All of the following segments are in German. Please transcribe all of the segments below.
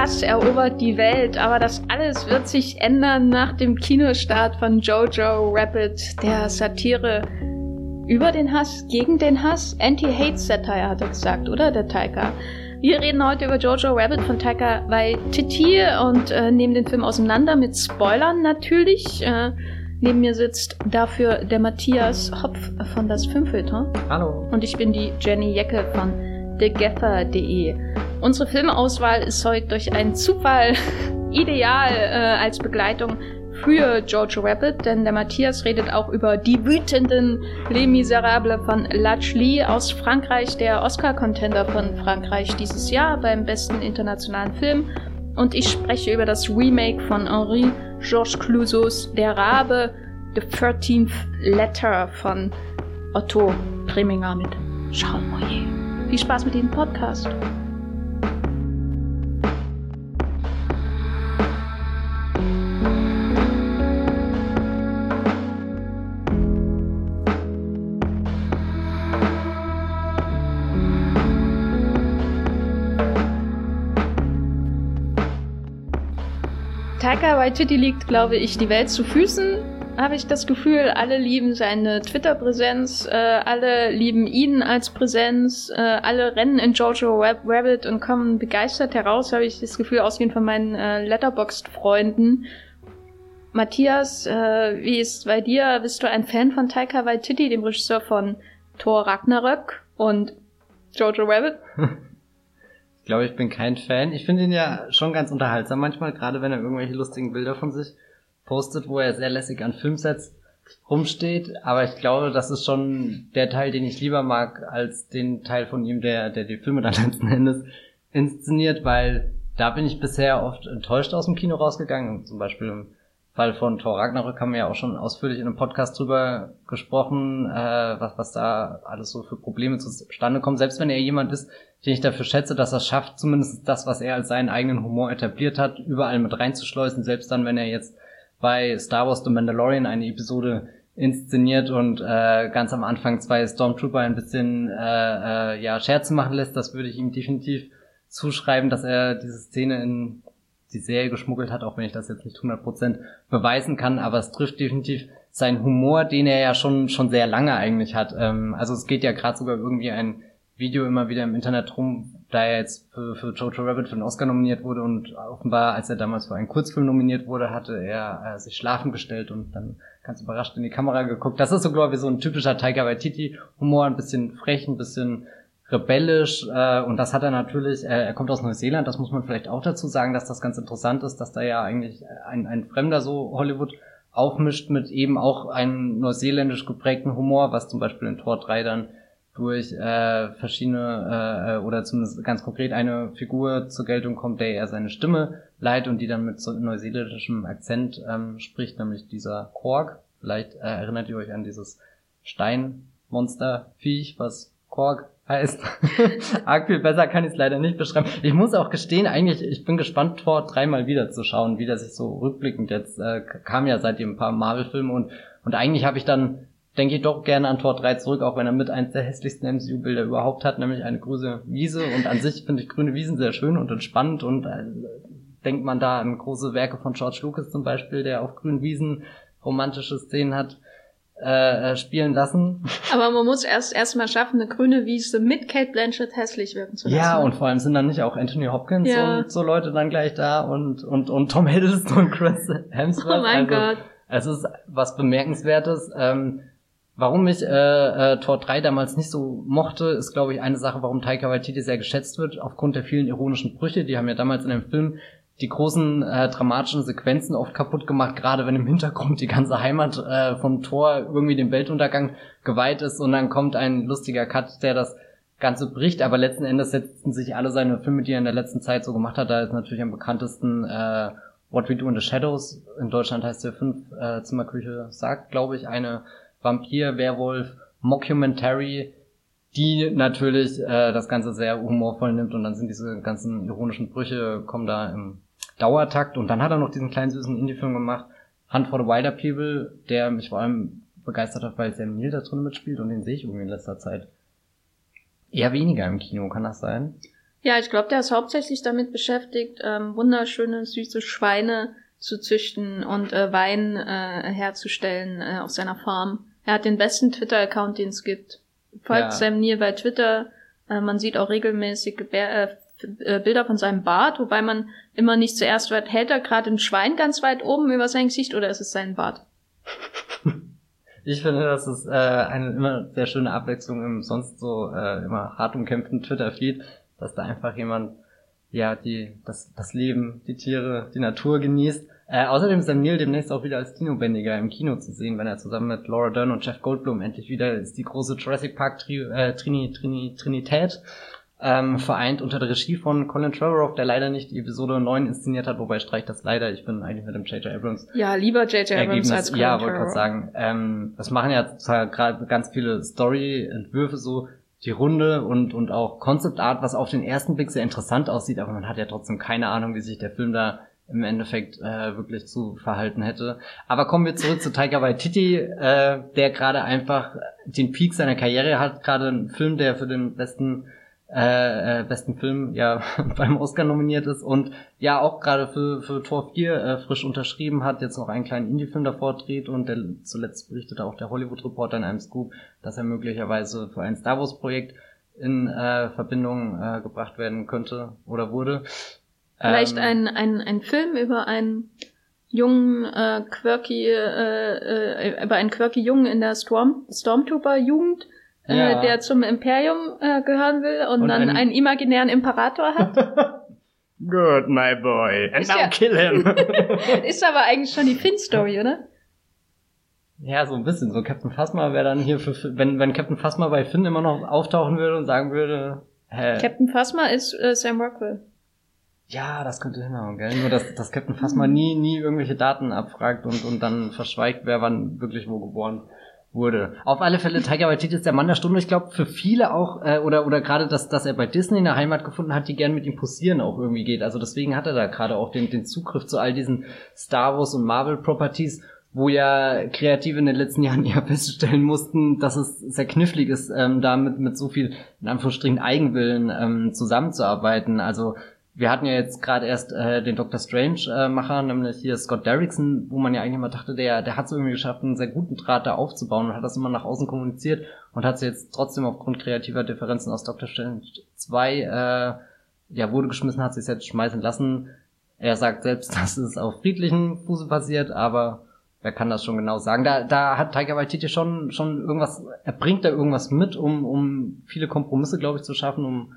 Hass erobert die Welt, aber das alles wird sich ändern nach dem Kinostart von Jojo Rabbit, der Satire über den Hass, gegen den Hass. Anti-Hate-Satire hat er gesagt, oder der Taika? Wir reden heute über Jojo Rabbit von Taika Waititi und äh, nehmen den Film auseinander mit Spoilern natürlich. Äh, neben mir sitzt dafür der Matthias Hopf von das Filmfilter. Hallo. Und ich bin die Jenny Jecke von thegaffer.de. Unsere Filmauswahl ist heute durch einen Zufall ideal äh, als Begleitung für Jojo Rabbit, denn der Matthias redet auch über die wütenden Les Miserables von Lach Lee aus Frankreich, der Oscar-Contender von Frankreich dieses Jahr beim besten internationalen Film. Und ich spreche über das Remake von Henri Georges Clouseaus Der Rabe, The 13th Letter von Otto Preminger mit Charles Moyer. Viel Spaß mit dem Podcast. Taika Waititi liegt, glaube ich, die Welt zu Füßen, habe ich das Gefühl. Alle lieben seine Twitter-Präsenz, äh, alle lieben ihn als Präsenz, äh, alle rennen in Jojo Rabbit und kommen begeistert heraus, habe ich das Gefühl, ausgehend von meinen äh, Letterboxd-Freunden. Matthias, äh, wie ist bei dir? Bist du ein Fan von Taika Waititi, dem Regisseur von Thor Ragnarök und Jojo Rabbit? Ich glaube, ich bin kein Fan. Ich finde ihn ja schon ganz unterhaltsam manchmal, gerade wenn er irgendwelche lustigen Bilder von sich postet, wo er sehr lässig an Filmsets rumsteht. Aber ich glaube, das ist schon der Teil, den ich lieber mag, als den Teil von ihm, der, der die Filme dann letzten Endes inszeniert, weil da bin ich bisher oft enttäuscht aus dem Kino rausgegangen. Zum Beispiel im Fall von Thor Ragnarök haben wir ja auch schon ausführlich in einem Podcast drüber gesprochen, äh, was, was da alles so für Probleme zustande kommen. Selbst wenn er jemand ist, den ich dafür schätze, dass er schafft, zumindest das, was er als seinen eigenen Humor etabliert hat, überall mit reinzuschleusen, selbst dann, wenn er jetzt bei Star Wars The Mandalorian eine Episode inszeniert und äh, ganz am Anfang zwei Stormtrooper ein bisschen äh, äh, ja Scherze machen lässt, das würde ich ihm definitiv zuschreiben, dass er diese Szene in die Serie geschmuggelt hat, auch wenn ich das jetzt nicht 100% beweisen kann, aber es trifft definitiv seinen Humor, den er ja schon schon sehr lange eigentlich hat. Ähm, also es geht ja gerade sogar irgendwie ein Video immer wieder im Internet rum, da er jetzt für, für Jojo Rabbit für den Oscar nominiert wurde und offenbar, als er damals für einen Kurzfilm nominiert wurde, hatte er äh, sich schlafen gestellt und dann ganz überrascht in die Kamera geguckt. Das ist so, glaube ich, so ein typischer Taika Waititi-Humor, ein bisschen frech, ein bisschen rebellisch äh, und das hat er natürlich, äh, er kommt aus Neuseeland, das muss man vielleicht auch dazu sagen, dass das ganz interessant ist, dass da ja eigentlich ein, ein Fremder so Hollywood aufmischt mit eben auch einem neuseeländisch geprägten Humor, was zum Beispiel in Tor 3 dann durch äh, verschiedene äh, oder zumindest ganz konkret eine Figur zur Geltung kommt, der er seine Stimme leiht und die dann mit so neuseeländischem Akzent ähm, spricht, nämlich dieser Korg. Vielleicht äh, erinnert ihr euch an dieses Steinmonsterviech, was Korg heißt. Arg viel besser kann ich es leider nicht beschreiben. Ich muss auch gestehen, eigentlich, ich bin gespannt, Thor dreimal wieder zu schauen, wie das sich so rückblickend jetzt äh, kam ja seitdem ein paar Marvel-Filme und, und eigentlich habe ich dann denke ich doch gerne an Tor 3 zurück, auch wenn er mit eins der hässlichsten MCU-Bilder überhaupt hat, nämlich eine grüne Wiese. Und an sich finde ich grüne Wiesen sehr schön und entspannend und äh, denkt man da an große Werke von George Lucas zum Beispiel, der auf grünen Wiesen romantische Szenen hat äh, äh, spielen lassen. Aber man muss erst erstmal schaffen, eine grüne Wiese mit Kate Blanchett hässlich wirken zu lassen. Ja, und vor allem sind dann nicht auch Anthony Hopkins ja. und so Leute dann gleich da und und und Tom Hiddleston und Chris Hemsworth. Oh mein also, Gott. Es ist was bemerkenswertes. Ähm, Warum ich äh, äh, Tor 3 damals nicht so mochte, ist, glaube ich, eine Sache, warum Taika Waititi sehr geschätzt wird, aufgrund der vielen ironischen Brüche. Die haben ja damals in dem Film die großen äh, dramatischen Sequenzen oft kaputt gemacht, gerade wenn im Hintergrund die ganze Heimat äh, vom Tor irgendwie dem Weltuntergang geweiht ist und dann kommt ein lustiger Cut, der das Ganze bricht, aber letzten Endes setzen sich alle seine Filme, die er in der letzten Zeit so gemacht hat, da ist natürlich am bekanntesten äh, What We Do in the Shadows, in Deutschland heißt der fünf äh, Zimmerküche sagt, glaube ich, eine Vampir, Werwolf, Mockumentary, die natürlich äh, das Ganze sehr humorvoll nimmt und dann sind diese ganzen ironischen Brüche kommen da im Dauertakt und dann hat er noch diesen kleinen süßen Indie-Film gemacht, Hunt for the Wilder People, der mich vor allem begeistert hat, weil Sam Neill da drin mitspielt und den sehe ich irgendwie in letzter Zeit eher weniger im Kino, kann das sein? Ja, ich glaube, der ist hauptsächlich damit beschäftigt, ähm, wunderschöne, süße Schweine zu züchten und äh, Wein äh, herzustellen äh, auf seiner Farm. Er hat den besten Twitter-Account, den es gibt. Folgt ja. Sam Neill bei Twitter. Äh, man sieht auch regelmäßig äh, äh, Bilder von seinem Bart, wobei man immer nicht zuerst wird, hält er gerade ein Schwein ganz weit oben über sein Gesicht oder ist es sein Bart? Ich finde, das ist äh, eine immer sehr schöne Abwechslung im sonst so äh, immer hart umkämpften Twitter-Feed, dass da einfach jemand ja die das das Leben, die Tiere, die Natur genießt. Äh, außerdem ist Neil demnächst auch wieder als Kinobändiger im Kino zu sehen, wenn er zusammen mit Laura Dern und Jeff Goldblum endlich wieder ist die große Jurassic Park Tri äh, Trini, Trini, Trinität ähm, vereint unter der Regie von Colin Trevorrow, der leider nicht die Episode 9 inszeniert hat, wobei streicht das leider. Ich bin eigentlich mit dem J.J. Abrams. Ja, lieber J.J. Abrams als Colin Ja, wollte gerade sagen. Ähm, das machen ja zwar gerade ganz viele Story-Entwürfe so, die Runde und, und auch Concept Art, was auf den ersten Blick sehr interessant aussieht, aber man hat ja trotzdem keine Ahnung, wie sich der Film da im Endeffekt äh, wirklich zu verhalten hätte. Aber kommen wir zurück zu Taika Waititi, äh, der gerade einfach den Peak seiner Karriere hat, gerade einen Film, der für den besten äh, äh, besten Film ja beim Oscar nominiert ist und ja auch gerade für, für Tor 4 äh, frisch unterschrieben hat, jetzt noch einen kleinen Indie-Film davor dreht und der, zuletzt berichtete auch der Hollywood-Reporter in einem Scoop, dass er möglicherweise für ein Star Wars-Projekt in äh, Verbindung äh, gebracht werden könnte oder wurde. Vielleicht ähm, ein, ein, ein Film über einen jungen, äh, quirky, äh, äh, über einen quirky Jungen in der Storm, Stormtrooper-Jugend, äh, ja. der zum Imperium äh, gehören will und, und dann ein einen imaginären Imperator hat. Good, my boy. And ist now ja, kill him. ist aber eigentlich schon die Finn-Story, oder? Ja, so ein bisschen. So Captain Phasma wäre dann hier für, wenn, wenn Captain Phasma bei Finn immer noch auftauchen würde und sagen würde, hä. Captain Phasma ist äh, Sam Rockwell. Ja, das könnte hinhauen, gell? Nur, dass, dass Captain Phasma nie, nie irgendwelche Daten abfragt und, und dann verschweigt, wer wann wirklich wo geboren wurde. Auf alle Fälle, Tiger Waititi ist der Mann der Stunde. Ich glaube, für viele auch, äh, oder, oder gerade, dass, dass er bei Disney eine Heimat gefunden hat, die gern mit ihm posieren auch irgendwie geht. Also deswegen hat er da gerade auch den, den Zugriff zu all diesen Star Wars und Marvel Properties, wo ja Kreative in den letzten Jahren eher feststellen mussten, dass es sehr knifflig ist, ähm, da mit, mit so viel, in Anführungsstrichen, Eigenwillen ähm, zusammenzuarbeiten. Also wir hatten ja jetzt gerade erst äh, den Doctor Strange-Macher, äh, nämlich hier Scott Derrickson, wo man ja eigentlich immer dachte, der, der hat es irgendwie geschafft, einen sehr guten Draht da aufzubauen und hat das immer nach außen kommuniziert und hat es jetzt trotzdem aufgrund kreativer Differenzen aus Doctor Strange 2, äh, ja, wurde geschmissen, hat sich jetzt schmeißen lassen. Er sagt selbst, dass es auf friedlichen Fuße passiert, aber wer kann das schon genau sagen? Da, da hat Tiger Waititi schon, schon irgendwas, er bringt da irgendwas mit, um, um viele Kompromisse, glaube ich, zu schaffen, um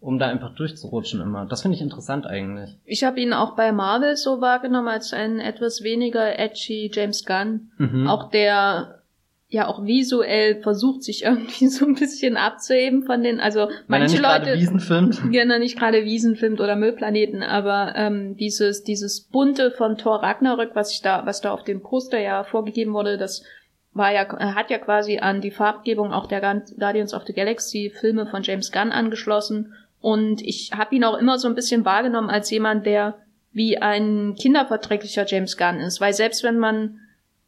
um da einfach durchzurutschen immer. Das finde ich interessant eigentlich. Ich habe ihn auch bei Marvel so wahrgenommen als einen etwas weniger edgy James Gunn. Mhm. Auch der ja auch visuell versucht sich irgendwie so ein bisschen abzuheben von den, also Wenn manche nicht Leute, Wiesen filmt. Genau, nicht gerade Wiesen filmt oder Müllplaneten, aber ähm, dieses dieses bunte von Thor Ragnarök, was ich da, was da auf dem Poster ja vorgegeben wurde, das war ja, hat ja quasi an die Farbgebung auch der Guardians of the Galaxy Filme von James Gunn angeschlossen und ich habe ihn auch immer so ein bisschen wahrgenommen als jemand, der wie ein kinderverträglicher James Gunn ist. Weil selbst wenn man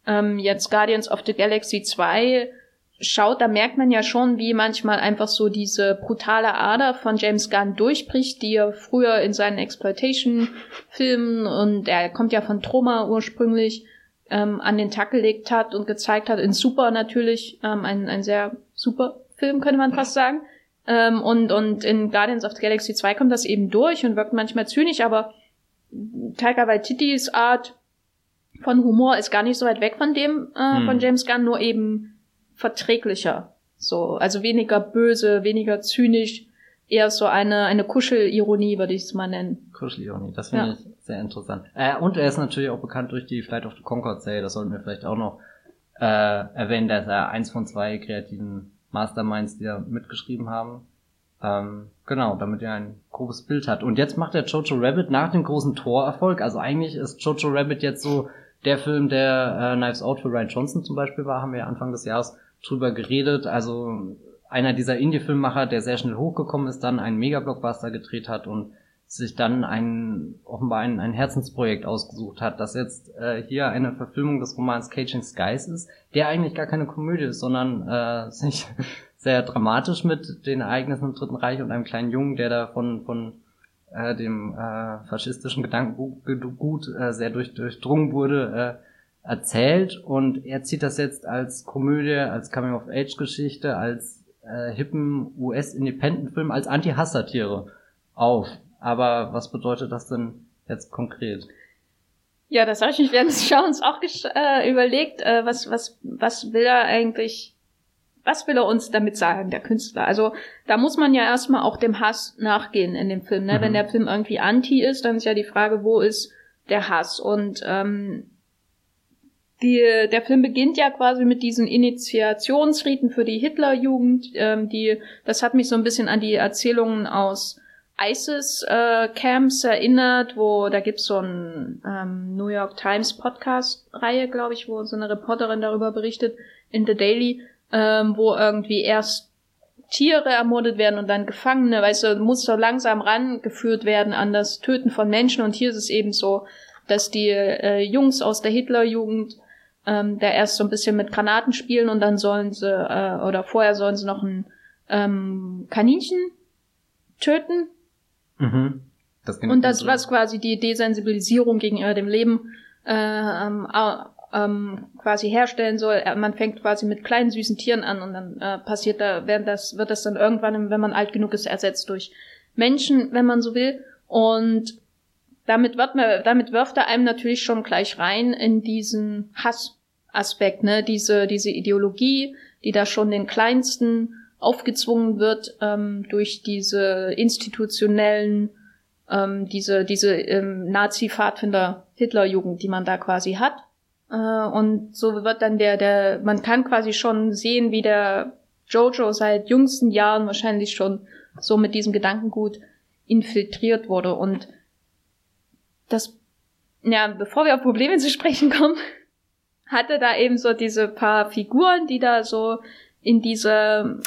ähm, jetzt Guardians of the Galaxy 2 schaut, da merkt man ja schon, wie manchmal einfach so diese brutale Ader von James Gunn durchbricht, die er früher in seinen Exploitation-Filmen und er kommt ja von Troma ursprünglich ähm, an den Tag gelegt hat und gezeigt hat. In Super natürlich, ähm, ein, ein sehr super Film, könnte man fast sagen. Ähm, und, und in Guardians of the Galaxy 2 kommt das eben durch und wirkt manchmal zynisch, aber Taika Waititis Art von Humor ist gar nicht so weit weg von dem äh, hm. von James Gunn, nur eben verträglicher. So, also weniger böse, weniger zynisch, eher so eine, eine Kuschelironie, würde ich es mal nennen. Kuschelironie, das finde ja. ich sehr interessant. Äh, und er ist natürlich auch bekannt durch die Flight of the Concord Serie, das sollten wir vielleicht auch noch äh, erwähnen, dass er eins von zwei kreativen Masterminds, die da mitgeschrieben haben. Ähm, genau, damit er ein grobes Bild hat. Und jetzt macht er Jojo Rabbit nach dem großen Torerfolg. Also eigentlich ist Jojo Rabbit jetzt so der Film, der äh, Knives Out für Ryan Johnson zum Beispiel war, haben wir Anfang des Jahres drüber geredet. Also einer dieser Indie-Filmmacher, der sehr schnell hochgekommen ist, dann einen Mega-Blockbuster gedreht hat und sich dann ein offenbar ein, ein Herzensprojekt ausgesucht hat, das jetzt äh, hier eine Verfilmung des Romans Caging Skies ist, der eigentlich gar keine Komödie ist, sondern äh, sich sehr dramatisch mit den Ereignissen im Dritten Reich und einem kleinen Jungen, der da von, von äh, dem äh, faschistischen Gedankengut äh, sehr durch, durchdrungen wurde, äh, erzählt. Und er zieht das jetzt als Komödie, als Coming-of-Age-Geschichte, als äh, hippen US-Independent-Film, als Anti-Hass-Satire auf. Aber was bedeutet das denn jetzt konkret? Ja, das habe ich mich während des Schauens auch äh, überlegt. Äh, was, was, was will er eigentlich, was will er uns damit sagen, der Künstler? Also da muss man ja erstmal auch dem Hass nachgehen in dem Film. Ne? Mhm. Wenn der Film irgendwie anti ist, dann ist ja die Frage, wo ist der Hass? Und ähm, die, der Film beginnt ja quasi mit diesen Initiationsriten für die Hitlerjugend. Ähm, die, das hat mich so ein bisschen an die Erzählungen aus ISIS-Camps äh, erinnert, wo da gibt's so ein ähm, New York Times Podcast-Reihe, glaube ich, wo so eine Reporterin darüber berichtet, in The Daily, ähm, wo irgendwie erst Tiere ermordet werden und dann Gefangene, weißt du, muss so langsam rangeführt werden an das Töten von Menschen. Und hier ist es eben so, dass die äh, Jungs aus der Hitlerjugend ähm, da erst so ein bisschen mit Granaten spielen und dann sollen sie, äh, oder vorher sollen sie noch ein ähm, Kaninchen töten, Mhm. Das und das, was quasi die Desensibilisierung gegenüber dem Leben äh, ähm, ähm, quasi herstellen soll. Äh, man fängt quasi mit kleinen süßen Tieren an und dann äh, passiert da, werden das, wird das dann irgendwann, wenn man alt genug ist, ersetzt durch Menschen, wenn man so will. Und damit wird man, damit wirft er einem natürlich schon gleich rein in diesen Hassaspekt, ne, diese, diese Ideologie, die da schon den kleinsten aufgezwungen wird ähm, durch diese institutionellen, ähm, diese, diese ähm, Nazi-Pfadfinder-Hitlerjugend, die man da quasi hat. Äh, und so wird dann der, der, man kann quasi schon sehen, wie der Jojo seit jüngsten Jahren wahrscheinlich schon so mit diesem Gedankengut infiltriert wurde. Und das, ja, bevor wir auf Probleme zu sprechen kommen, hatte da eben so diese paar Figuren, die da so in diese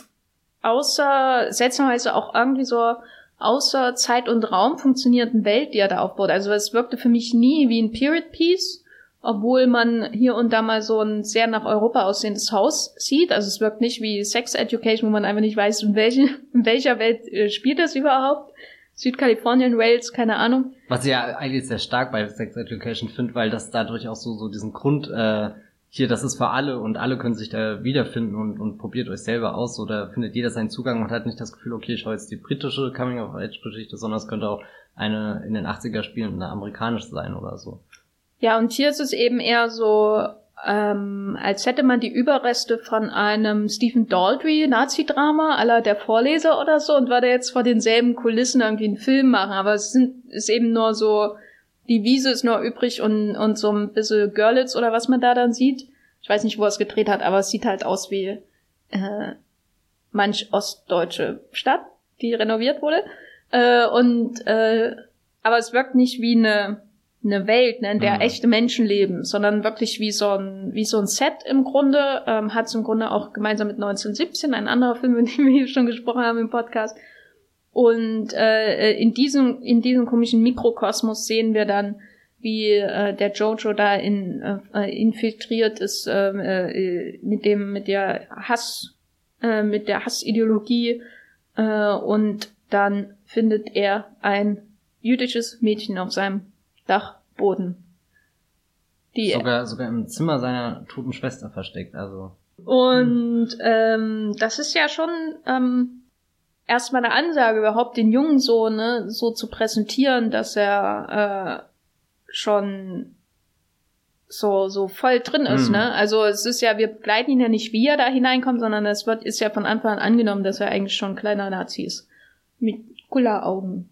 außer, seltsamerweise auch irgendwie so außer Zeit und Raum funktionierenden Welt, die er da aufbaut. Also es wirkte für mich nie wie ein Period Piece, obwohl man hier und da mal so ein sehr nach Europa aussehendes Haus sieht. Also es wirkt nicht wie Sex Education, wo man einfach nicht weiß, in, welchen, in welcher Welt äh, spielt das überhaupt. Südkalifornien, Wales, keine Ahnung. Was ich ja eigentlich sehr stark bei Sex Education finde, weil das dadurch auch so, so diesen Grund äh, hier, das ist für alle und alle können sich da wiederfinden und, und probiert euch selber aus oder findet jeder seinen Zugang und hat nicht das Gefühl, okay, ich schaue jetzt die britische Coming-of-Age-Geschichte, sondern es könnte auch eine in den 80er Spielen eine amerikanische sein oder so. Ja, und hier ist es eben eher so, ähm, als hätte man die Überreste von einem Stephen Daldry Nazi-Drama aller der Vorleser oder so und würde jetzt vor denselben Kulissen irgendwie einen Film machen, aber es sind, ist eben nur so die Wiese ist nur übrig und, und so ein bisschen Görlitz oder was man da dann sieht. Ich weiß nicht, wo er es gedreht hat, aber es sieht halt aus wie äh, manch ostdeutsche Stadt, die renoviert wurde. Äh, und äh, aber es wirkt nicht wie eine eine Welt, ne, in der mhm. echte Menschen leben, sondern wirklich wie so ein wie so ein Set im Grunde. Ähm, hat es im Grunde auch gemeinsam mit 1917, ein anderer Film, über den wir hier schon gesprochen haben im Podcast, und äh, in diesem in diesem komischen Mikrokosmos sehen wir dann, wie äh, der Jojo da in, äh, infiltriert ist ähm, äh, mit dem mit der Hass äh, mit der Hassideologie äh, und dann findet er ein jüdisches Mädchen auf seinem Dachboden. Die sogar sogar im Zimmer seiner toten Schwester versteckt, also. Und ähm, das ist ja schon ähm, erstmal eine Ansage, überhaupt den Jungen so, ne, so zu präsentieren, dass er äh, schon so, so voll drin ist, mhm. ne? Also es ist ja, wir begleiten ihn ja nicht, wie er da hineinkommt, sondern es wird, ist ja von Anfang an angenommen, dass er eigentlich schon ein kleiner Nazi ist. Mit Kulleraugen.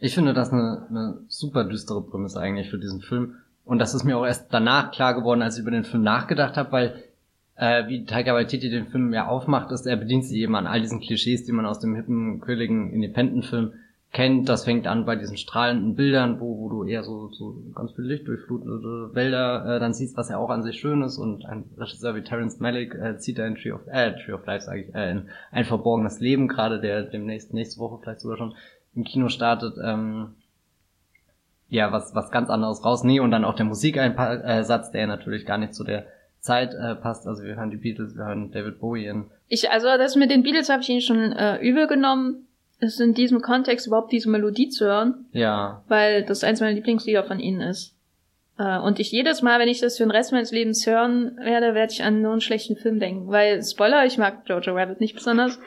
Ich finde das eine, eine super düstere Prämisse eigentlich für diesen Film. Und das ist mir auch erst danach klar geworden, als ich über den Film nachgedacht habe, weil äh, wie Taika Waititi den Film ja aufmacht, ist, er bedient sich eben an all diesen Klischees, die man aus dem hippen, quirligen Independent-Film kennt. Das fängt an bei diesen strahlenden Bildern, wo, wo du eher so, so ganz viel Licht durchflutete Wälder äh, dann siehst, was ja auch an sich schön ist. Und ein Regisseur wie Terence Malick äh, zieht da in Tree of, äh, Tree of Life, sage ich, äh, in ein verborgenes Leben gerade, der demnächst nächste Woche vielleicht sogar schon im Kino startet. Ähm, ja, was, was ganz anderes raus. Nee, und dann auch der Musikeinsatz, der natürlich gar nicht zu der Zeit äh, passt. Also wir hören die Beatles, wir hören David Bowie in. Ich, also das mit den Beatles habe ich Ihnen schon äh, übel genommen, es in diesem Kontext überhaupt diese Melodie zu hören. Ja. Weil das eins meiner Lieblingslieder von ihnen ist. Äh, und ich jedes Mal, wenn ich das für den Rest meines Lebens hören werde, werde ich an nur einen schlechten Film denken. Weil, Spoiler, ich mag Jojo Rabbit nicht besonders.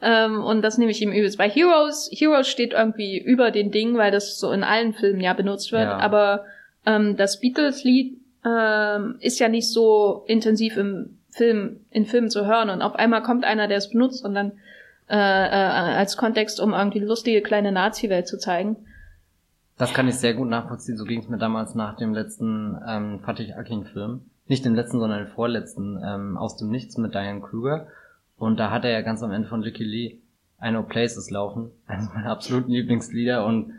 Ähm, und das nehme ich ihm übelst. Bei Heroes, Heroes steht irgendwie über den Ding, weil das so in allen Filmen ja benutzt wird. Ja. Aber ähm, das Beatles-Lied ähm, ist ja nicht so intensiv im Film, in Filmen zu hören. Und auf einmal kommt einer, der es benutzt und dann äh, äh, als Kontext, um irgendwie lustige kleine Nazi-Welt zu zeigen. Das kann ich sehr gut nachvollziehen. So ging es mir damals nach dem letzten ähm, Fatih Akin-Film. Nicht dem letzten, sondern dem vorletzten, ähm, Aus dem Nichts mit Diane Kruger. Und da hat er ja ganz am Ende von Licky Lee I Know Places laufen. Eines meiner absoluten Lieblingslieder. Und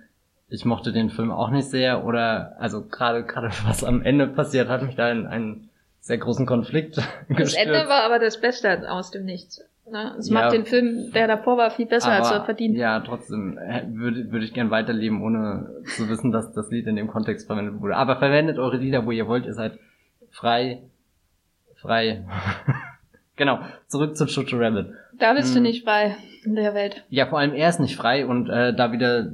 ich mochte den Film auch nicht sehr. Oder, also gerade gerade was am Ende passiert, hat mich da in einen sehr großen Konflikt Das gestürzt. Ende war aber das Beste aus dem Nichts. Ne? Es Ja. macht den Film, der davor war, viel besser, als er verdient. Ja, trotzdem würde, würde ich gern weiterleben, ohne zu wissen, dass das Lied in dem Kontext verwendet wurde. Aber verwendet eure Lieder, wo ihr wollt. Ihr seid frei. Frei. genau. Zurück zu Jojo Rabbit. Da bist du Hm. nicht frei in der Welt. Ja, vor allem er ist nicht frei und äh, da wieder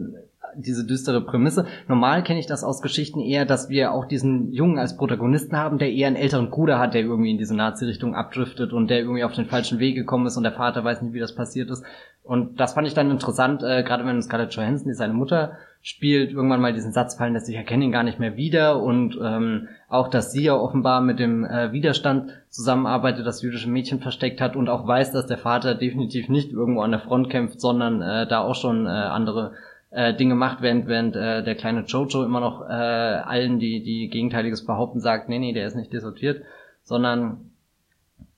diese düstere Prämisse. Normal kenne ich das aus Geschichten eher, dass wir auch diesen Jungen als Protagonisten haben, der eher einen älteren Bruder hat, der irgendwie in diese Nazi-Richtung abdriftet und der irgendwie auf den falschen Weg gekommen ist und der Vater weiß nicht, wie das passiert ist. Und das fand ich dann interessant, äh, gerade wenn Scarlett Johansson, die seine Mutter spielt, irgendwann mal diesen Satz fallen, dass ich erkenne ihn gar nicht mehr wieder und ähm, auch, dass sie ja offenbar mit dem äh, Widerstand zusammenarbeitet, das jüdische Mädchen versteckt hat und auch weiß, dass der Vater definitiv nicht irgendwo an der Front kämpft, sondern äh, da auch schon äh, andere äh, Dinge macht, während, während äh, der kleine Jojo immer noch äh, allen, die, die Gegenteiliges behaupten, sagt, nee, nee, der ist nicht desertiert, sondern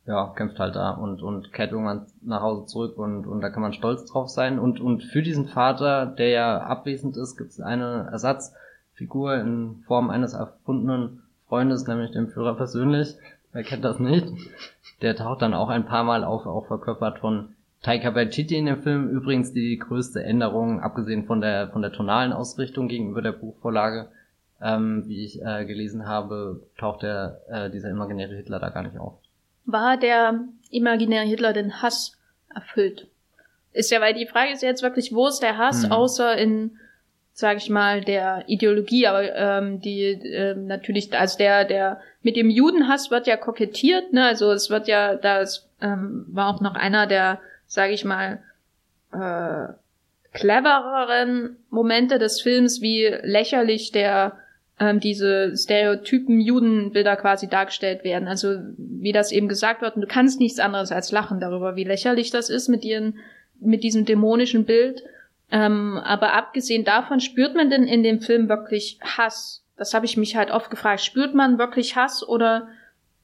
ja, kämpft halt da und, und kehrt irgendwann nach Hause zurück und, und da kann man stolz drauf sein. Und, und für diesen Vater, der ja abwesend ist, gibt es eine Ersatzfigur in Form eines erfundenen Freundes, nämlich dem Führer persönlich. Wer kennt das nicht? Der taucht dann auch ein paar Mal auf, auch verkörpert von Taika Waititi in dem Film. Übrigens die größte Änderung, abgesehen von der, von der tonalen Ausrichtung gegenüber der Buchvorlage, ähm, wie ich äh, gelesen habe, taucht der, äh, dieser imaginäre Hitler da gar nicht auf. War der imaginäre Hitler den Hass erfüllt? Ist ja, weil die Frage ist jetzt wirklich, wo ist der Hass, Mhm. außer in, sag ich mal, der Ideologie, aber ähm, die ähm, natürlich, also der, der mit dem Judenhass wird ja kokettiert, ne? Also es wird ja, das ähm, war auch noch einer der, sag ich mal, äh, clevereren Momente des Films, wie lächerlich der ähm, diese Stereotypen Judenbilder quasi dargestellt werden. Also wie das eben gesagt wird, und du kannst nichts anderes als lachen darüber, wie lächerlich das ist mit ihren, mit diesem dämonischen Bild. Ähm, aber abgesehen davon spürt man denn in dem Film wirklich Hass? Das habe ich mich halt oft gefragt. Spürt man wirklich Hass oder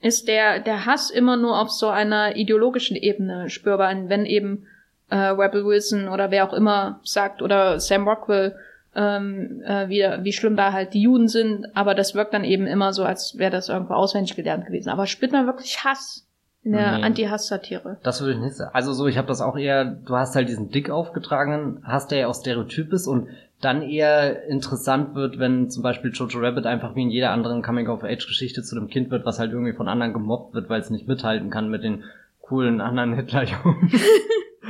ist der, der Hass immer nur auf so einer ideologischen Ebene spürbar, wenn eben äh, Rebel Wilson oder wer auch immer sagt oder Sam Rockwell, ähm, äh, wie, wie schlimm da halt die Juden sind, aber das wirkt dann eben immer so, als wäre das irgendwo auswendig gelernt gewesen. Aber spürt man wirklich Hass in der Nee. Anti-Hass-Satire? Das würde ich nicht sagen. Also so, ich habe das auch eher, du hast halt diesen dick aufgetragenen, hast der ja auch Stereotyp ist und dann eher interessant wird, wenn zum Beispiel Jojo Rabbit einfach wie in jeder anderen Coming-of-Age-Geschichte zu dem Kind wird, was halt irgendwie von anderen gemobbt wird, weil es nicht mithalten kann mit den coolen anderen Hitlerjungen.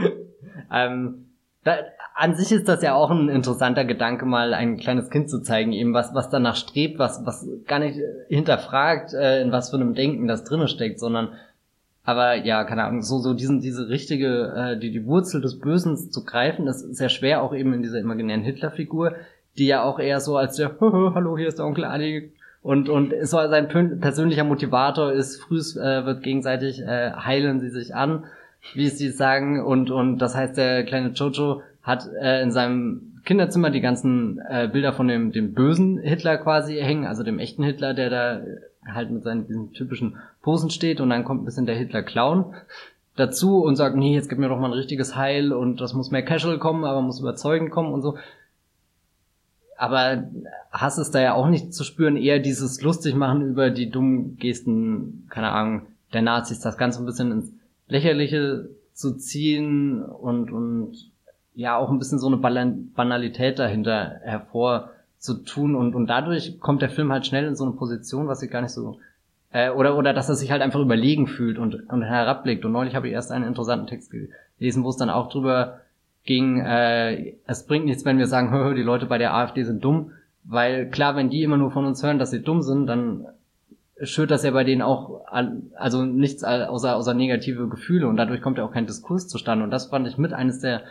ähm, da, an sich ist das ja auch ein interessanter Gedanke, mal ein kleines Kind zu zeigen, eben was, was danach strebt, was, was gar nicht hinterfragt, äh, in was für einem Denken das drinne steckt, sondern aber ja, keine Ahnung, so, so diesen, diese richtige, äh, die, die Wurzel des Bösen zu greifen, das ist sehr schwer, auch eben in dieser imaginären Hitler-Figur, die ja auch eher so als der, hallo, hier ist der Onkel Adi, und, und so sein persönlicher Motivator ist, früh äh, wird gegenseitig, äh, heilen sie sich an, wie sie sagen, und, und das heißt, der kleine Jojo hat äh, in seinem Kinderzimmer die ganzen äh, Bilder von dem, dem bösen Hitler quasi hängen, also dem echten Hitler, der da halt mit seinen diesen typischen Posen steht und dann kommt ein bisschen der Hitler-Clown dazu und sagt, nee, jetzt gib mir doch mal ein richtiges Heil und das muss mehr casual kommen, aber muss überzeugend kommen und so. Aber Hass ist da ja auch nicht zu spüren, eher dieses lustig machen über die dummen Gesten, keine Ahnung, der Nazis, das Ganze ein bisschen ins Lächerliche zu ziehen und, und ja auch ein bisschen so eine Banalität dahinter hervor zu tun und, und dadurch kommt der Film halt schnell in so eine Position, was ich gar nicht so äh, oder, oder dass er sich halt einfach überlegen fühlt und, und herabblickt. Und neulich habe ich erst einen interessanten Text gelesen, wo es dann auch drüber ging, äh, es bringt nichts, wenn wir sagen, hör, hör, die Leute bei der AfD sind dumm, weil klar, wenn die immer nur von uns hören, dass sie dumm sind, dann schürt das ja bei denen auch an, also nichts außer, außer negative Gefühle und dadurch kommt ja auch kein Diskurs zustande. Und das fand ich mit eines der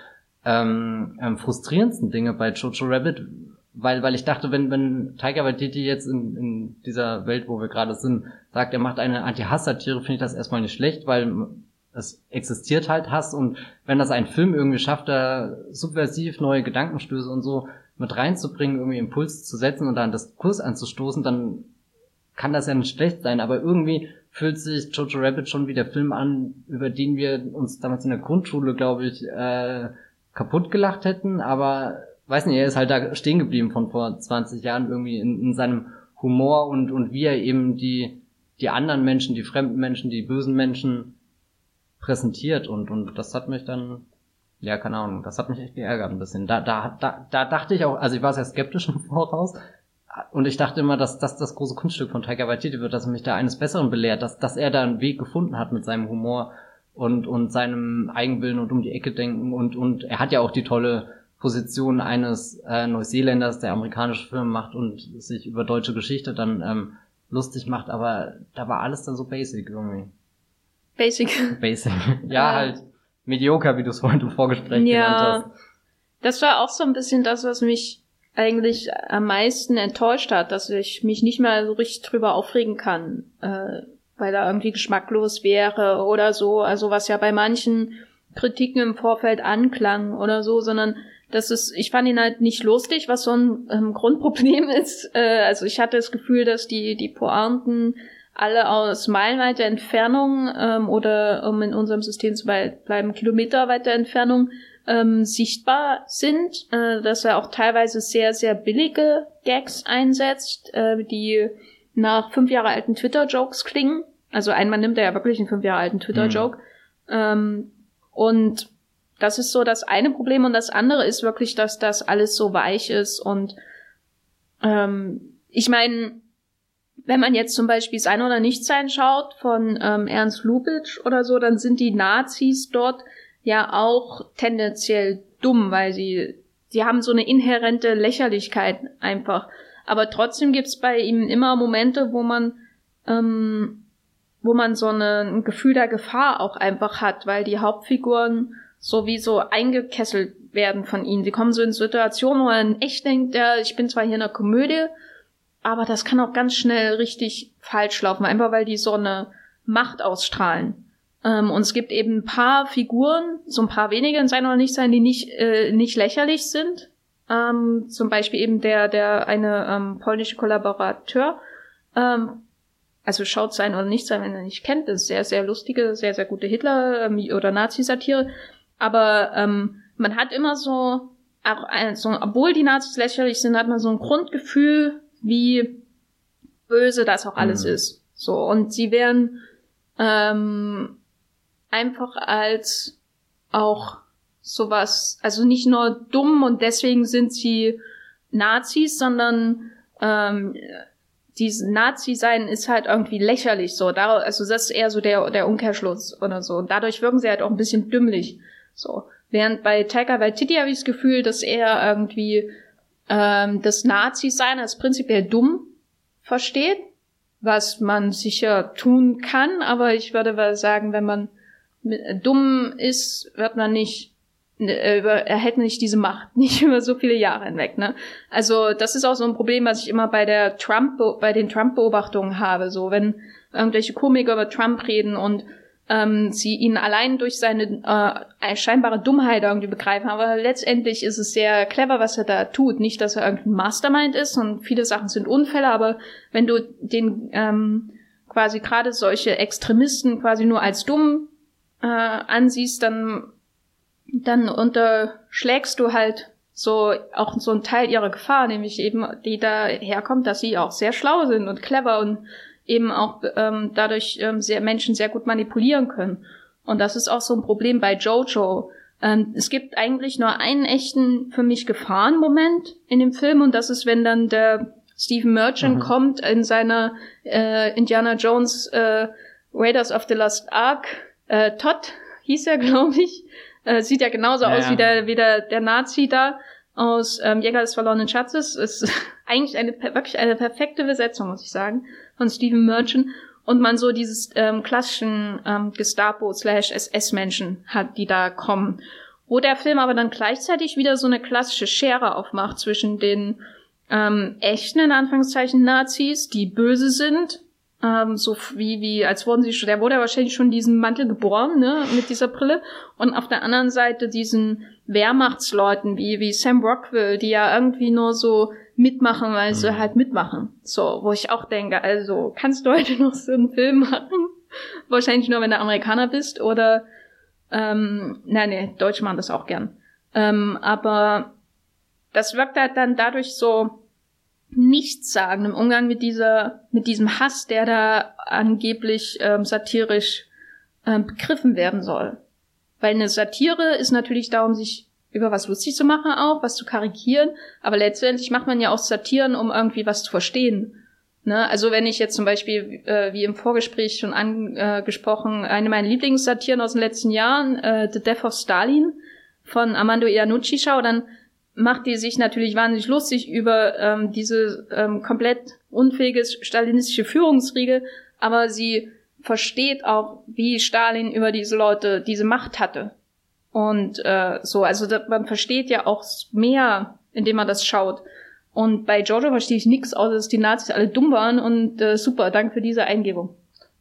ähm, ähm, frustrierendsten Dinge bei Jojo Rabbit, weil, weil ich dachte, wenn, wenn Tiger Waititi jetzt in, in dieser Welt, wo wir gerade sind, sagt, er macht eine Anti-Hass-Satire, finde ich das erstmal nicht schlecht, weil es existiert halt Hass und wenn das ein Film irgendwie schafft, da subversiv neue Gedankenstöße und so mit reinzubringen, irgendwie Impulse zu setzen und dann das Kurs anzustoßen, dann kann das ja nicht schlecht sein, aber irgendwie fühlt sich Jojo Rabbit schon wie der Film an, über den wir uns damals in der Grundschule, glaube ich, äh, kaputt gelacht hätten, aber weiß nicht, er ist halt da stehen geblieben von vor 20 Jahren irgendwie in, in seinem Humor und, und wie er eben die, die anderen Menschen, die fremden Menschen, die bösen Menschen präsentiert und, und das hat mich dann, ja, keine Ahnung, das hat mich echt geärgert ein bisschen. Da, da, da, da dachte ich auch, also ich war sehr skeptisch im Voraus, und ich dachte immer, dass das das große Kunststück von Taika Waititi wird, dass er mich da eines Besseren belehrt, dass, dass er da einen Weg gefunden hat mit seinem Humor und, und seinem Eigenwillen und um die Ecke denken und, und er hat ja auch die tolle Position eines äh, Neuseeländers, der amerikanische Filme macht und sich über deutsche Geschichte dann ähm, lustig macht, aber da war alles dann so basic irgendwie. Basic. Basic. ja, ja. halt mediocre, wie du es vorhin im Vorgespräch ja, genannt hast. Das war auch so ein bisschen das, was mich eigentlich am meisten enttäuscht hat, dass ich mich nicht mehr so richtig drüber aufregen kann, äh, weil er irgendwie geschmacklos wäre oder so, also was ja bei manchen Kritiken im Vorfeld anklang oder so, sondern das ist, ich fand ihn halt nicht lustig, was so ein ähm, Grundproblem ist. Äh, also ich hatte das Gefühl, dass die, die Pointen alle aus meilenweiter Entfernung ähm, oder um in unserem System zu bleiben, kilometerweiter Entfernung ähm, sichtbar sind, äh, dass er auch teilweise sehr, sehr billige Gags einsetzt, äh, die nach fünf Jahre alten Twitter-Jokes klingen. Also einmal nimmt er ja wirklich einen fünf Jahre alten Twitter-Joke. Mhm. Ähm, und das ist so das eine Problem. Und das andere ist wirklich, dass das alles so weich ist. Und ähm, ich meine, wenn man jetzt zum Beispiel Sein oder Nichtsein schaut von ähm, Ernst Lubitsch oder so, dann sind die Nazis dort ja auch tendenziell dumm, weil sie, sie haben so eine inhärente Lächerlichkeit einfach. Aber trotzdem gibt's bei ihm immer Momente, wo man, ähm, wo man so eine, ein Gefühl der Gefahr auch einfach hat, weil die Hauptfiguren sowieso eingekesselt werden von ihnen. Sie kommen so in Situationen, wo man echt denkt, ja, ich bin zwar hier in einer Komödie, aber das kann auch ganz schnell richtig falsch laufen, einfach weil die so eine Macht ausstrahlen. Ähm, und es gibt eben ein paar Figuren, so ein paar wenige in Sein oder Nicht Sein, die nicht, äh, nicht lächerlich sind. Ähm, zum Beispiel eben der, der eine ähm, polnische Kollaborateur. Ähm, also schaut Sein oder Nicht Sein, wenn er nicht kennt. Das ist sehr, sehr lustige, sehr, sehr gute Hitler- ähm, oder Nazi-Satire. Aber ähm, man hat immer so, auch ein, so, obwohl die Nazis lächerlich sind, hat man so ein Grundgefühl, wie böse das auch alles mhm. ist. So, und sie werden ähm, einfach als auch sowas, also nicht nur dumm und deswegen sind sie Nazis, sondern ähm, dieses Nazi-Sein ist halt irgendwie lächerlich so. Also das ist eher so der, der Umkehrschluss oder so. Und dadurch wirken sie halt auch ein bisschen dümmlich. So. Während bei Taika Waititi habe ich das Gefühl, dass er irgendwie ähm, das Nazi-Sein als prinzipiell dumm versteht, was man sicher tun kann, aber ich würde sagen, wenn man dumm ist, wird man nicht äh, er hätte nicht diese Macht, nicht über so viele Jahre hinweg, ne? Also, das ist auch so ein Problem, was ich immer bei der Trump, bei den Trump-Beobachtungen habe, so, wenn irgendwelche Komiker über Trump reden und ähm, sie ihn allein durch seine äh, scheinbare Dummheit irgendwie begreifen, aber letztendlich ist es sehr clever, was er da tut. Nicht, dass er irgendein Mastermind ist und viele Sachen sind Unfälle, aber wenn du den ähm, quasi gerade solche Extremisten quasi nur als dumm äh, ansiehst, dann, dann unterschlägst du halt so auch so ein Teil ihrer Gefahr, nämlich eben die da herkommt, dass sie auch sehr schlau sind und clever und eben auch ähm, dadurch ähm, sehr Menschen sehr gut manipulieren können. Und das ist auch so ein Problem bei Jojo. Ähm, es gibt eigentlich nur einen echten für mich Gefahrenmoment in dem Film und das ist, wenn dann der Stephen Merchant mhm. kommt in seiner äh, Indiana Jones äh, Raiders of the Lost Ark. Äh, Todd hieß er, glaube ich. Äh, sieht ja genauso ja, aus wie der, wie der, der Nazi da aus ähm, Jäger des verlorenen Schatzes. Ist eigentlich eine wirklich eine perfekte Besetzung, muss ich sagen, von Stephen Merchant. Und man so dieses ähm, klassischen ähm, Gestapo slash SS-Menschen hat, die da kommen. Wo der Film aber dann gleichzeitig wieder so eine klassische Schere aufmacht zwischen den ähm, echten, in Anführungszeichen, Nazis, die böse sind, ähm, so wie, wie, als wurden sie schon, der wurde ja wahrscheinlich schon diesen Mantel geboren, ne, mit dieser Brille. Und auf der anderen Seite diesen Wehrmachtsleuten wie, wie Sam Rockwell, die ja irgendwie nur so mitmachen, weil sie mhm. halt mitmachen. So, wo ich auch denke, also, kannst du heute noch so einen Film machen? Wahrscheinlich nur, wenn du Amerikaner bist oder, ähm, nein, nee, Deutsche machen das auch gern. Ähm, aber das wirkt halt dann dadurch so nichts sagen im Umgang mit dieser, mit diesem Hass, der da angeblich ähm, satirisch ähm, begriffen werden soll. Weil eine Satire ist natürlich darum, sich über was lustig zu machen auch, was zu karikieren, aber letztendlich macht man ja auch Satiren, um irgendwie was zu verstehen. Ne? Also wenn ich jetzt zum Beispiel, äh, wie im Vorgespräch schon angesprochen, eine meiner Lieblingssatiren aus den letzten Jahren, äh, The Death of Stalin von Armando Iannucci schaue, dann macht die sich natürlich wahnsinnig lustig über ähm, diese ähm, komplett unfähige stalinistische Führungsriege, aber sie versteht auch, wie Stalin über diese Leute diese Macht hatte. Und äh, so, also da, man versteht ja auch mehr, indem man das schaut. Und bei Giorgio verstehe ich nichts, außer dass die Nazis alle dumm waren und äh, super, danke für diese Eingebung.